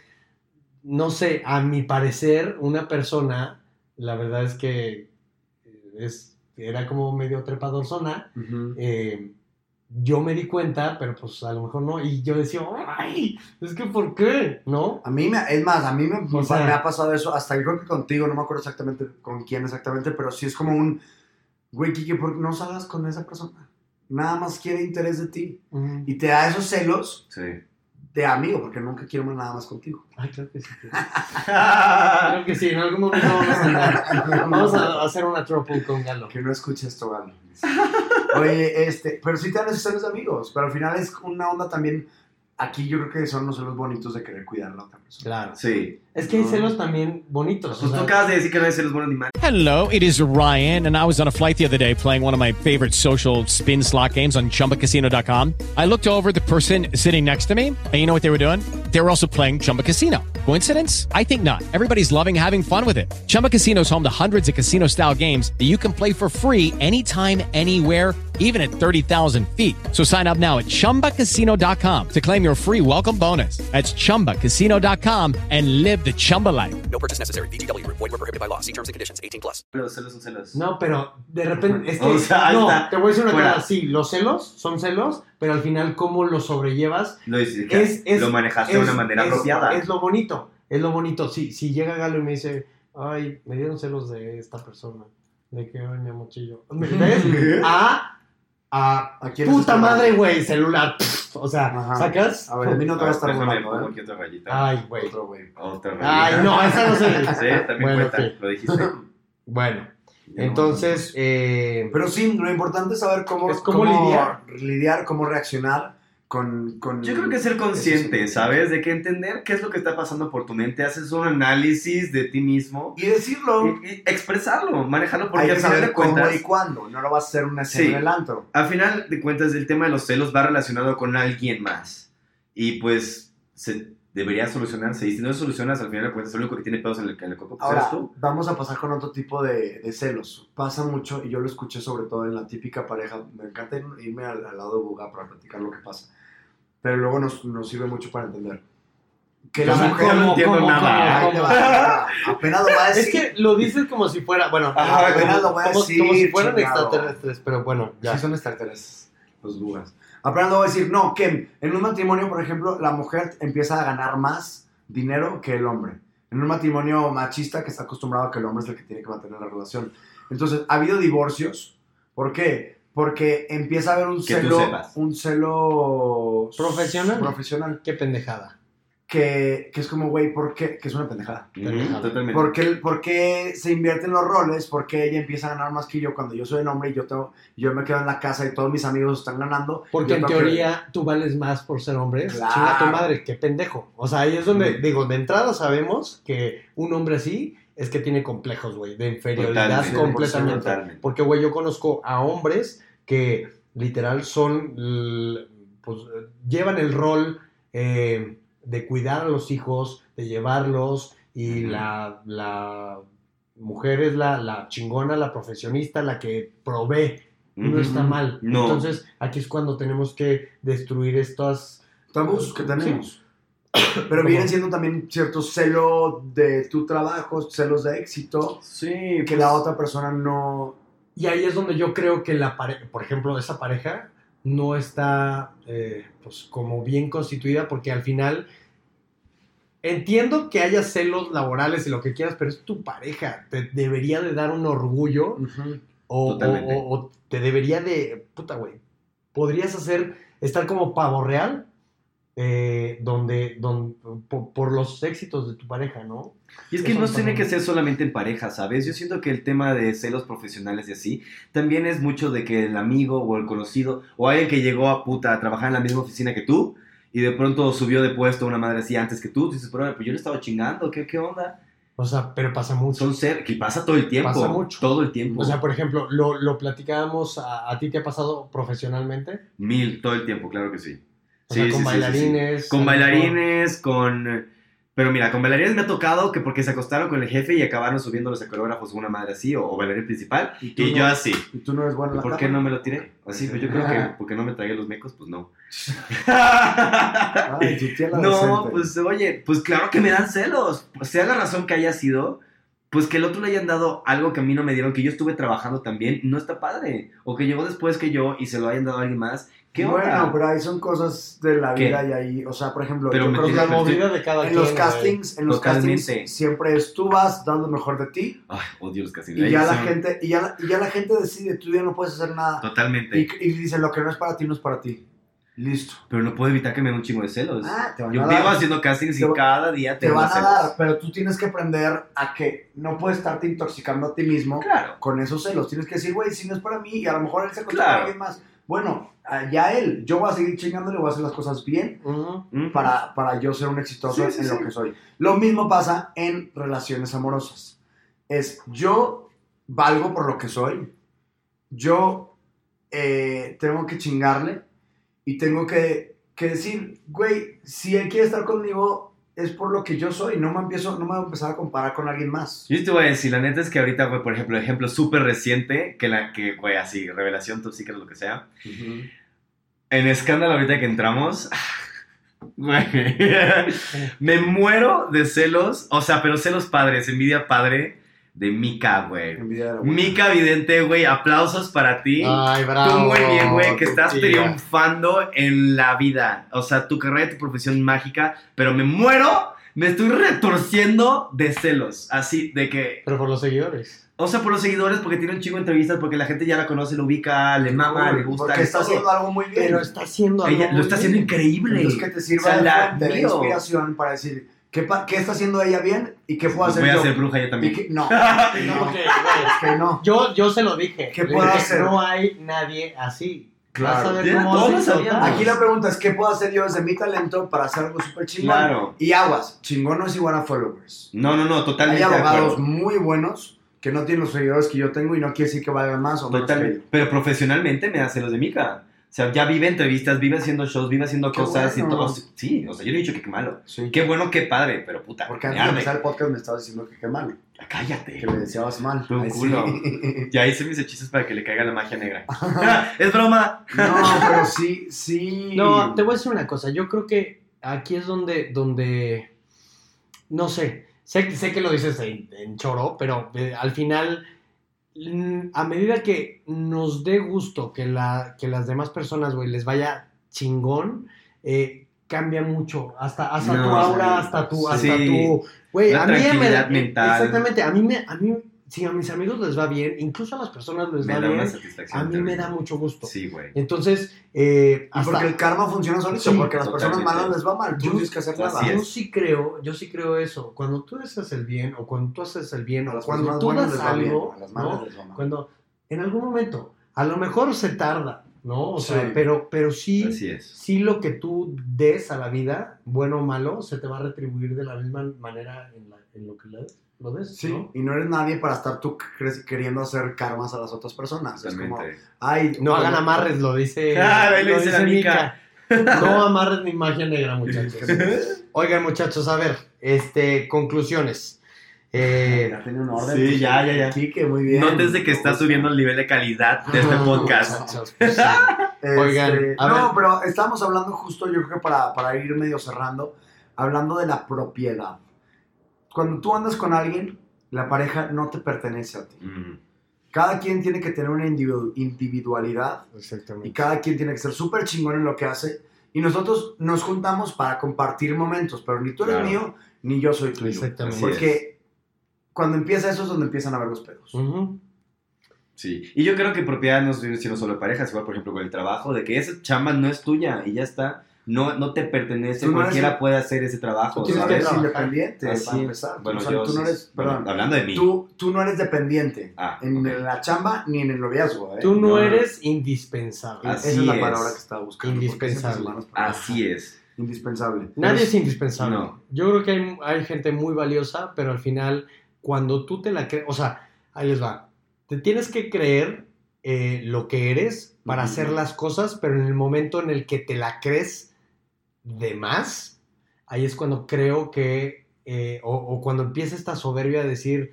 no sé, a mi parecer, una persona, la verdad es que eh, es, era como medio trepadorzona. Eh, yo me di cuenta, pero pues a lo mejor no. Y yo decía, ay, es que ¿por qué? ¿No? A mí me, es más, a mí me, O sea- me ha pasado eso, hasta yo creo que contigo, no me acuerdo exactamente con quién exactamente, pero sí es como un, güey, Kike, ¿por qué no salgas con esa persona? Nada más quiere interés de ti. Mm. Y te da esos celos Sí. de amigo, porque nunca quiero más nada más contigo. Ay, creo que sí. Creo que sí, en algún momento vamos a. Vamos a hacer una trouble con Galo. Que no escuche esto, Galo. Oye, este, pero sí te dan esos amigos, pero al final es una onda también, aquí yo creo que son los celos bonitos de querer cuidar a la otra persona. Claro. Sí. Es que hay celos también bonitos. o Pues tú acabas de decir que no hay celos buenos ni malos. Hello, it is Ryan, and I was on a flight the other day playing one of my favorite social spin slot games on chumbacasino.com. I looked over the person sitting next to me, and you know what they were doing? They were also playing Chumba Casino. Coincidence? I think not. Everybody's loving having fun with it. Chumba Casino is home to hundreds of casino style games that you can play for free anytime, anywhere, even at 30,000 feet. So sign up now at chumbacasino.com to claim your free welcome bonus. That's chumbacasino.com and live the Chumba life. No purchase necessary. VGW Group. Void were prohibited by law. See terms and conditions. 18 plus. Los celos son celos. No, pero de repente. Es que, O sea, no, está. te voy a decir una Fuera. cosa. Sí, los celos son celos, pero al final, cómo los sobrellevas Lo, es, es- lo manejaste de una manera es- apropiada. Es lo bonito, es lo bonito. Si, si llega Galo y me dice, ay, me dieron celos de esta persona, de que, ay, mi amochillo. ¿Ves? A, a, ¿A quién puta este madre, güey, celular. pf, O sea, Ajá. ¿sacas? A ver, a mí no te va a estar volando, ¿eh? aquí otra rayita. Ay, güey. Otro güey. Otra rayita. Ay, no, esa no se Sí, también Bueno, cuenta. Lo dijiste. Bueno, entonces, eh, Pero sí, lo importante es saber cómo, Es cómo lidiar. lidiar, cómo reaccionar con, con... Yo creo que ser consciente, ¿sabes? De que entender qué es lo que está pasando por tu mente, haces un análisis de ti mismo Y decirlo. y, y expresarlo, manejarlo, porque Hay al que final saber de cómo cuentas, y cuándo. No lo vas a hacer una escena Sí. en el antro. al final de cuentas el tema de los celos va relacionado con alguien más y pues se debería solucionarse y si no solucionas al final de cuentas el único que tiene pedos en el, en el pues Ahora, eres tú. vamos a pasar con otro tipo de, de celos. Pasa mucho, y yo lo escuché sobre todo en la típica pareja. Me encanta irme al, al lado de Buga para platicar lo que pasa. Pero luego nos, nos sirve mucho para entender. Que la mujer... no entiendo cómo, nada. Va, te va. Apenas lo va a decir. es que lo dices como si fuera, bueno, Ajá, como, apenas lo voy a como- decir, como si fueran chingado. extraterrestres, pero bueno, ya. Sí son extraterrestres, los bugas. Apenas lo voy a decir, no, que en un matrimonio, por ejemplo, la mujer empieza a ganar más dinero que el hombre. En un matrimonio machista que está acostumbrado a que el hombre es el que tiene que mantener la relación. Entonces, ha habido divorcios. ¿Por qué? Porque empieza a haber un Que celo, un celo ¿Profesional? profesional Qué pendejada. que, que es como, güey, ¿por qué? Que es una pendejada. Ujú, totalmente. ¿Por qué, por qué se invierten los roles? ¿Por qué ella empieza a ganar más que yo cuando yo soy el hombre y yo, tengo, yo me quedo en la casa y todos mis amigos están ganando? Porque en tengo que- teoría tú vales más por ser hombre. Claro. Chinga tu madre, qué pendejo. O sea, ahí es donde, Mm. digo, de entrada sabemos que un hombre así es que tiene complejos, güey, de inferioridad Totalmente, completamente. totalmente. Porque, güey, yo conozco a hombres que literal son, pues, llevan el rol eh, de cuidar a los hijos, de llevarlos, y la, la mujer es la, la chingona, la profesionista, la que provee. No está mal. No. Entonces, aquí es cuando tenemos que destruir estas... tabús que tenemos. Pero vienen siendo también ciertos celos de tu trabajo, celos de éxito, Sí, que pues, la otra persona no... Y ahí es donde yo creo que la pareja, por ejemplo, esa pareja no está eh, pues como bien constituida porque al final entiendo que haya celos laborales y lo que quieras, pero es tu pareja. Te debería de dar un orgullo o- o te debería de... Puta, güey. Podrías hacer, estar como pavo real eh, donde, donde por, por los éxitos de tu pareja, ¿no? Y es que Eso no tiene que ser solamente en pareja, ¿sabes? Yo siento que el tema de celos profesionales y así, también es mucho de que el amigo o el conocido o alguien que llegó a puta a trabajar en la misma oficina que tú y de pronto subió de puesto una madre así antes que tú, dices, pero pues yo le estaba chingando, ¿qué, qué onda? O sea, pero pasa mucho. Son ser que pasa todo el tiempo. Pasa mucho. Todo el tiempo. O sea, por ejemplo, lo, lo platicábamos, a, a ti te ha pasado profesionalmente? Mil, todo el tiempo, claro que sí. O Sí, sea, con sí, sí, sí. bailarines. Con bailarines, con... Pero mira, con bailarines me ha tocado que porque se acostaron con el jefe y acabaron subiéndolos a coreógrafos una madre así o, o bailarín principal Y y no- yo así. Y tú no eres bueno en la ¿Por qué no me lo tiré? Así, pues yo creo que porque no me tragué los mecos, pues no. Ay, tu tía la no, decente. pues oye, pues claro que me dan celos. Pues, sea la razón que haya sido, pues que el otro le hayan dado algo que a mí no me dieron, que yo estuve trabajando también, no está padre. O que llegó después que yo y se lo hayan dado a alguien más. ¿Qué onda? Bueno, pero ahí son cosas de la ¿Qué? vida y ahí, o sea, por ejemplo, Pero yo creo La que tienes- movida de cada en quien. los castings, en los Totalmente. castings siempre es tú vas dando lo mejor de ti Ay, odio los casinos. y ya la son- gente y ya la, y ya la gente decide, tú ya no puedes hacer nada. Totalmente. Y, y dice, lo que no es para ti no es para ti. Listo. Pero no puedo evitar que me den un chingo de celos. Ah, te van yo a vivo dar. haciendo castings Te y cada día Te tengo van a celos. dar, pero tú tienes que aprender a que no puedes estarte intoxicando a ti mismo Claro. con esos celos. Tienes que decir, güey, si no es para mí y a lo mejor él se acostumbra Claro. a alguien más. Bueno, ah, ya él, yo voy a seguir chingándole, voy a hacer las cosas bien. Mm. para, para yo ser un exitoso Sí, sí, en lo que soy. Lo mismo pasa en relaciones amorosas. Es yo valgo por lo que soy, yo eh, tengo que chingarle y tengo que, que decir, güey, si él quiere estar conmigo es por lo que yo soy, no me empiezo, no me voy a empezar a comparar con alguien más. Yo te voy a decir, la neta es que ahorita, güey, por ejemplo, ejemplo súper reciente, que la que, güey, así, revelación, top secret, lo que sea. En escándalo ahorita que entramos, güey, me muero de celos, o sea, pero celos padres, envidia padre de Mika, güey. Mika Vidente, güey, aplausos para ti. Ay, bravo. Tú muy bien, güey, que estás tía. triunfando en la vida. O sea, tu carrera y tu profesión mágica, pero me muero, me estoy retorciendo de celos. Así, de que, Pero por los seguidores. o sea, por los seguidores, porque tiene un chingo de entrevistas, porque la gente ya la conoce, lo ubica, le mama, le gusta. Porque le está haciendo algo muy bien. Pero está haciendo algo. Ella lo está bien. haciendo increíble. Entonces que te sirva O sea, de la de inspiración para decir, ¿qué, qué está haciendo ella bien y qué puedo Pues hacer voy a yo? ser bruja yo también. qué- no, No, güey, es que no. Yo, yo se lo dije. ¿Qué puedo dije, hacer? No hay nadie así. Claro. Vas a ver cómo se. Aquí la pregunta es, ¿qué puedo hacer yo desde mi talento para hacer algo súper chingón? Claro. Y aguas, chingón no es igual a followers. No, no, no, Hay totalmente. de abogados muy buenos que no tienen los seguidores que yo tengo y no quiere decir que valgan más o menos que Totalmente. yo. Pero profesionalmente me hace los de Mika. O sea, ya vive entrevistas, vive haciendo shows, vive haciendo Qué cosas y todo. Sí, o sea, yo no he dicho que qué malo. Sí. Qué bueno, qué padre, pero puta. Porque me antes de empezar el podcast me estabas diciendo que qué mal, Cállate. que le deseabas mal. Tu Ay, sí. culo. Ya hice mis hechizos para que le caiga la magia negra. es broma. No, pero sí, sí. No, te voy a decir una cosa. Yo creo que aquí es donde, donde no sé, sé, sé que lo dices en, en choro, pero eh, al final, a medida que nos dé gusto que, la, que las demás personas, güey, les vaya chingón, eh, cambia mucho. Hasta, hasta No, tu aura, sí. hasta tu, Sí. hasta tu, güey, a mí me mental. Exactamente, a mí me, a mí, si a mis amigos les va bien, incluso a las personas les Me va da una bien, satisfacción. a mí me da mucho gusto. Sí, güey. Entonces, eh, Y hasta- porque el karma funciona solito, Sí, porque a las personas malas les va mal. Tú no tienes que hacer nada. Yo sí creo, yo sí creo eso. Cuando tú haces el bien, o cuando tú haces el bien, A o las cuando tú das les va bien, algo, a las malas ¿no? les va mal. cuando en algún momento, a lo mejor se tarda, ¿no? O sea, Sí. pero, pero sí, Así es. sí lo que tú des a la vida, bueno o malo, se te va a retribuir de la misma manera en, la- en lo que le des, lo des, Sí, ¿no? y no eres nadie para estar tú queriendo hacer karmas a las otras personas. Es como, ay, No hagan amarres, lo dice. Ah, ahí lo dice la Mica. No amarres ni magia negra, muchachos. Oigan, muchachos, a ver, este, conclusiones. Eh, Ya tenía un orden. Sí, pues, ya, ya, ya. Quique, muy bien. Nótese que está subiendo el nivel de calidad de este podcast. muchachos, pues, sí. Este, Oigan, a no, ver. pero estábamos hablando justo, yo creo que para, para ir medio cerrando, hablando de la propiedad. Cuando tú andas con alguien, la pareja no te pertenece a ti. Mm, Cada quien tiene que tener una individu- individualidad y Exactamente. cada quien tiene que ser súper chingón en lo que hace. Y nosotros nos juntamos para compartir momentos, pero ni tú eres Claro. mío, ni yo soy tuyo. Exactamente. Porque cuando empieza eso es donde empiezan a ver los pedos. Ujú. Sí, y yo creo que propiedad no viene siendo solo de parejas, igual por ejemplo con el trabajo, de que esa chamba no es tuya y ya está. No, no te pertenece, no cualquiera puede hacer ese trabajo, Tú tienes que ¿sabes? ser trabajar. independiente Así para es. empezar. Bueno, o sea, yo tú no eres, bueno, perdón, hablando de mí. tú, tú no eres dependiente Ah, en la chamba ni en el noviazgo. ¿eh? Tú no, no, no. eres indispensable. Así Esa es la palabra que estaba buscando. Indispensable. Así es. Indispensable. Nadie es indispensable. no. Yo creo que hay, hay gente muy valiosa, pero al final, cuando tú te la crees, o sea, ahí les va. Te tienes que creer eh, lo que eres para hacer las cosas, pero en el momento en el que te la crees de más, ahí es cuando creo que, eh, o, o cuando empieza esta soberbia de decir,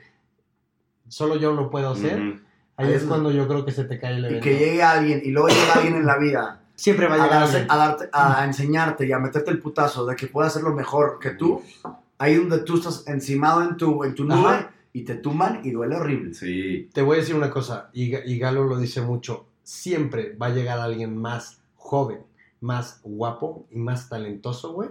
solo yo lo puedo hacer, ahí Ahí es es- cuando yo creo que se te cae el Y evento. que llegue alguien y luego llega alguien en la vida Siempre va a a, llegar darse- alguien. a darte, a enseñarte y a meterte el putazo de que pueda hacerlo mejor que tú, ahí donde tú estás encimado en tu, en tu nube Ajá. y te tumban y duele horrible. Sí. Te voy a decir una cosa, y, y Galo lo dice mucho, siempre va a llegar alguien más joven, más guapo y más talentoso, güey.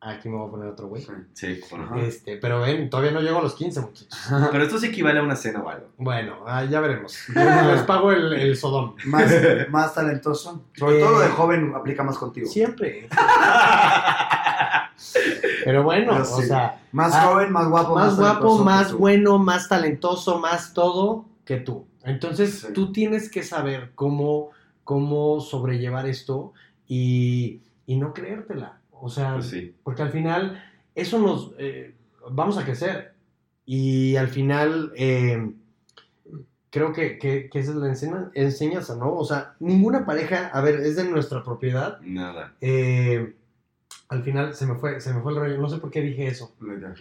Aquí me voy a poner otro güey. Sí, bueno. Este, pero ven, todavía no llego a los 15, muchachos. Pero esto sí equivale a una cena o algo. Bueno, ah, ya veremos. Les pago el, el sodón. Más, más talentoso. Sobre Eh, todo lo de joven aplica más contigo. Siempre. Pero bueno, Pero o sea, Más Ah, joven, más guapo, más guapo, talentoso que más bueno, más talentoso, más todo que tú. Entonces, Sí. tú tienes que saber cómo, cómo sobrellevar esto y, y no creértela. O sea, Pues sí. porque al final eso nos... eh, vamos a crecer. Y al final eh, creo que, que, que esa es la enseña- enseñanza, ¿no? O sea, ninguna pareja, a ver, es de nuestra propiedad. Nada. Eh, al final se me fue, se me fue el rollo. No sé por qué dije eso.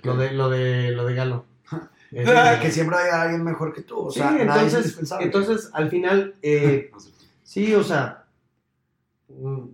Lo de, lo de, lo de Galo. Que siempre llegar alguien mejor que tú. O sí, sea, entonces, entonces al final, eh, sí, o sea,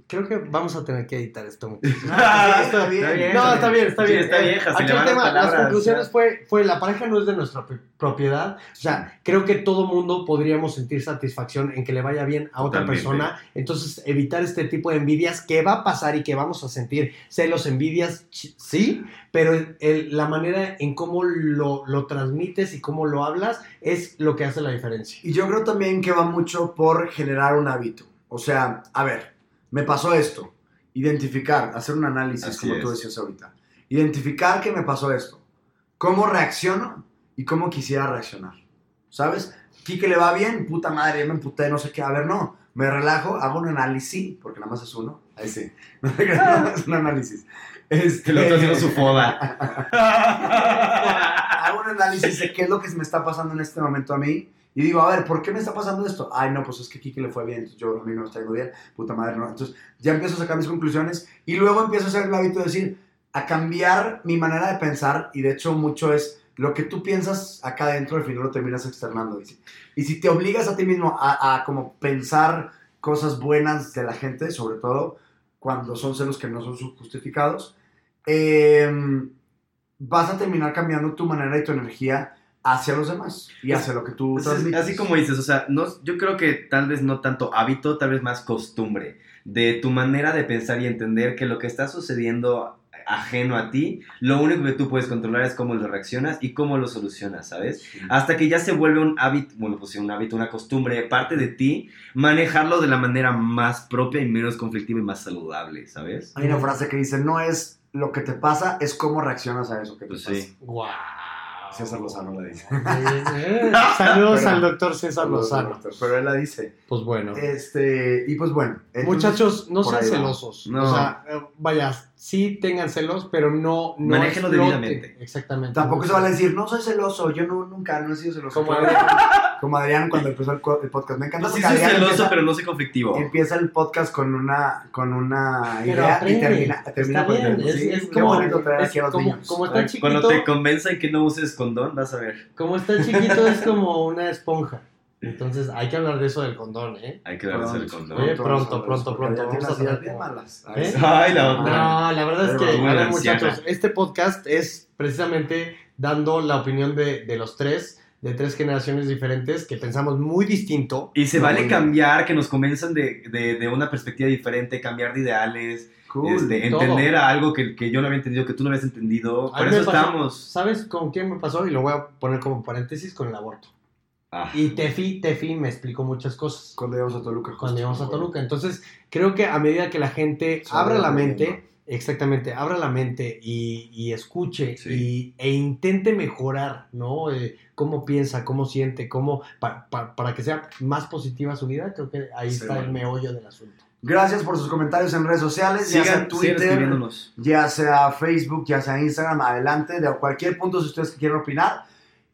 creo que vamos a tener que editar esto. muchachos. Ah, sí, está bien. Está bien. No, está bien, está Sí, bien. está Eh, bien, Jasi, aquí el las tema, las palabras, conclusiones ya. fue, fue, la pareja no es de nuestra pro- propiedad. O sea, creo que todo mundo podríamos sentir satisfacción en que le vaya bien a otra Totalmente. persona. Entonces, evitar este tipo de envidias que va a pasar y que vamos a sentir celos, envidias, sí, pero el- el- la manera en cómo lo, lo transmites y cómo lo hablas es lo que hace la diferencia. Y yo creo también que va mucho por generar un hábito. O sea, a ver, me pasó esto. Identificar, hacer un análisis, Así como tú decías ahorita. Identificar que me pasó esto. ¿Cómo reacciono y cómo quisiera reaccionar? ¿Sabes? Quique le va bien, puta madre, ya me emputé, no sé qué. A ver, no. Me relajo, hago un análisis, porque nada más es uno. Ahí sí. es un análisis. Este, lo está haciendo su foda. hago un análisis de qué es lo que me está pasando en este momento a mí. Y digo, a ver, ¿por qué me está pasando esto? Ay, no, pues es que Kiki le fue bien, yo a mí no me está yendo bien, puta madre, no. Entonces ya empiezo a sacar mis conclusiones y luego empiezo a hacer el hábito de decir, a cambiar mi manera de pensar y de hecho mucho es lo que tú piensas acá adentro al final lo terminas externando. Y si, y si te obligas a ti mismo a, a como pensar cosas buenas de la gente, sobre todo cuando son celos que no son justificados, eh, vas a terminar cambiando tu manera y tu energía hacia los demás y hacia lo que tú es- transmites. así como dices, o sea, no, yo creo que tal vez no tanto hábito, tal vez más costumbre de tu manera de pensar y entender que lo que está sucediendo ajeno a ti, lo único que tú puedes controlar es cómo lo reaccionas y cómo lo solucionas, ¿sabes? Hasta que ya se vuelve un hábito, bueno, pues sí, un hábito, una costumbre, parte de ti, manejarlo de la manera más propia y menos conflictiva y más saludable, ¿sabes? Hay una frase que dice, no es lo que te pasa, es cómo reaccionas a eso que te Pues pasa. sí. ¡Wow! César Lozano la dice. Saludos Pero- al doctor César Lozano. Pero él la dice. Pues bueno. Este, y pues bueno. entonces, Muchachos, no sean celosos. No. O sea, eh, vaya, sí tengan celos, pero no. no Manéjenlo debidamente. Exactamente. Tampoco se vale decir, no soy celoso, yo no, nunca, no he sido celoso. Como Adrián. como Adrián cuando empezó el, el podcast. Me encanta No, sí soy Adrián celoso, empieza, pero no soy conflictivo. empieza el podcast con una, con una idea aprende. y termina, termina Está bien, es- Sí, es qué como- bonito traer es aquí a los como- niños. como está chiquito. Cuando te convenzan que no uses condón, vas a ver. Como está chiquito, es como una esponja. Entonces, hay que hablar de eso del condón, ¿eh? Hay que darles el condón. Oye, Pronto, pronto, pronto, vamos a las ideas hablar bien como- malas. ¿Eh? Ay, la otra. No, la verdad es que, a ver, muchachos, este podcast es precisamente dando la opinión de, de los tres, de tres generaciones diferentes que pensamos muy distinto. Y se vale cambiar, que nos convenzan de, de, de una perspectiva diferente, cambiar de ideales, Cool. este, entender a algo que, que yo no había entendido, que tú no habías entendido. Por eso pasó- estamos. ¿Sabes con quién me pasó? Y lo voy a poner como paréntesis con el aborto. Ah. Y Tefi, Tefi me explicó muchas cosas Cuando íbamos a Toluca. cuando justo, íbamos a. Toluca. Entonces, creo que a medida que la gente Se abra la mente, exactamente, abra la mente y, y escuche Sí. y, e intente mejorar, ¿no? Eh, cómo piensa, cómo siente, cómo, pa- pa- para que sea más positiva su vida, creo que ahí Sí, está el bueno. meollo del asunto. Gracias por sus comentarios en redes sociales, ya sea Sigan, sigan Twitter, ya sea Facebook, ya sea Instagram, adelante, de cualquier punto si ustedes quieran opinar.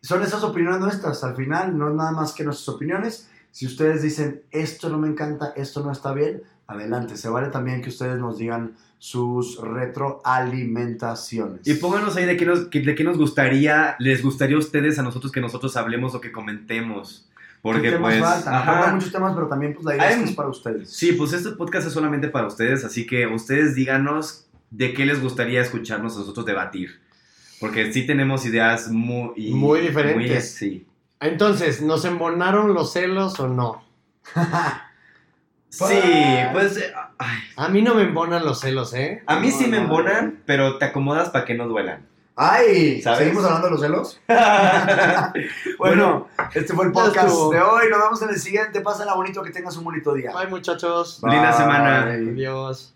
Son esas opiniones nuestras, al final, no es nada más que nuestras opiniones. Si ustedes dicen, esto no me encanta, esto no está bien, adelante. Se vale también que ustedes nos digan sus retroalimentaciones. Y pónganos ahí de qué, nos, de qué nos gustaría, les gustaría a ustedes, a nosotros, que nosotros hablemos o que comentemos. Porque ¿Qué temas pues... faltan? ajá. Hay muchos temas, pero también pues, la idea Hay es que es para ustedes. Sí, pues este podcast es solamente para ustedes, así que ustedes díganos de qué les gustaría escucharnos a nosotros debatir. Porque sí tenemos ideas muy... Muy diferentes. sí. Entonces, ¿nos embonaron los celos o no? Sí, pues... eh, ay, A mí no me embonan los celos, ¿eh? a mí No, sí me no. embonan, pero te acomodas para que no duelan. ¡Ay! ¿Sabes? ¿Seguimos hablando de los celos? Bueno, este fue el podcast de hoy. Nos vemos en el siguiente. Pásenla bonito, que tengas un bonito día. Bye, muchachos. Linda semana. Adiós.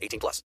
18 plus.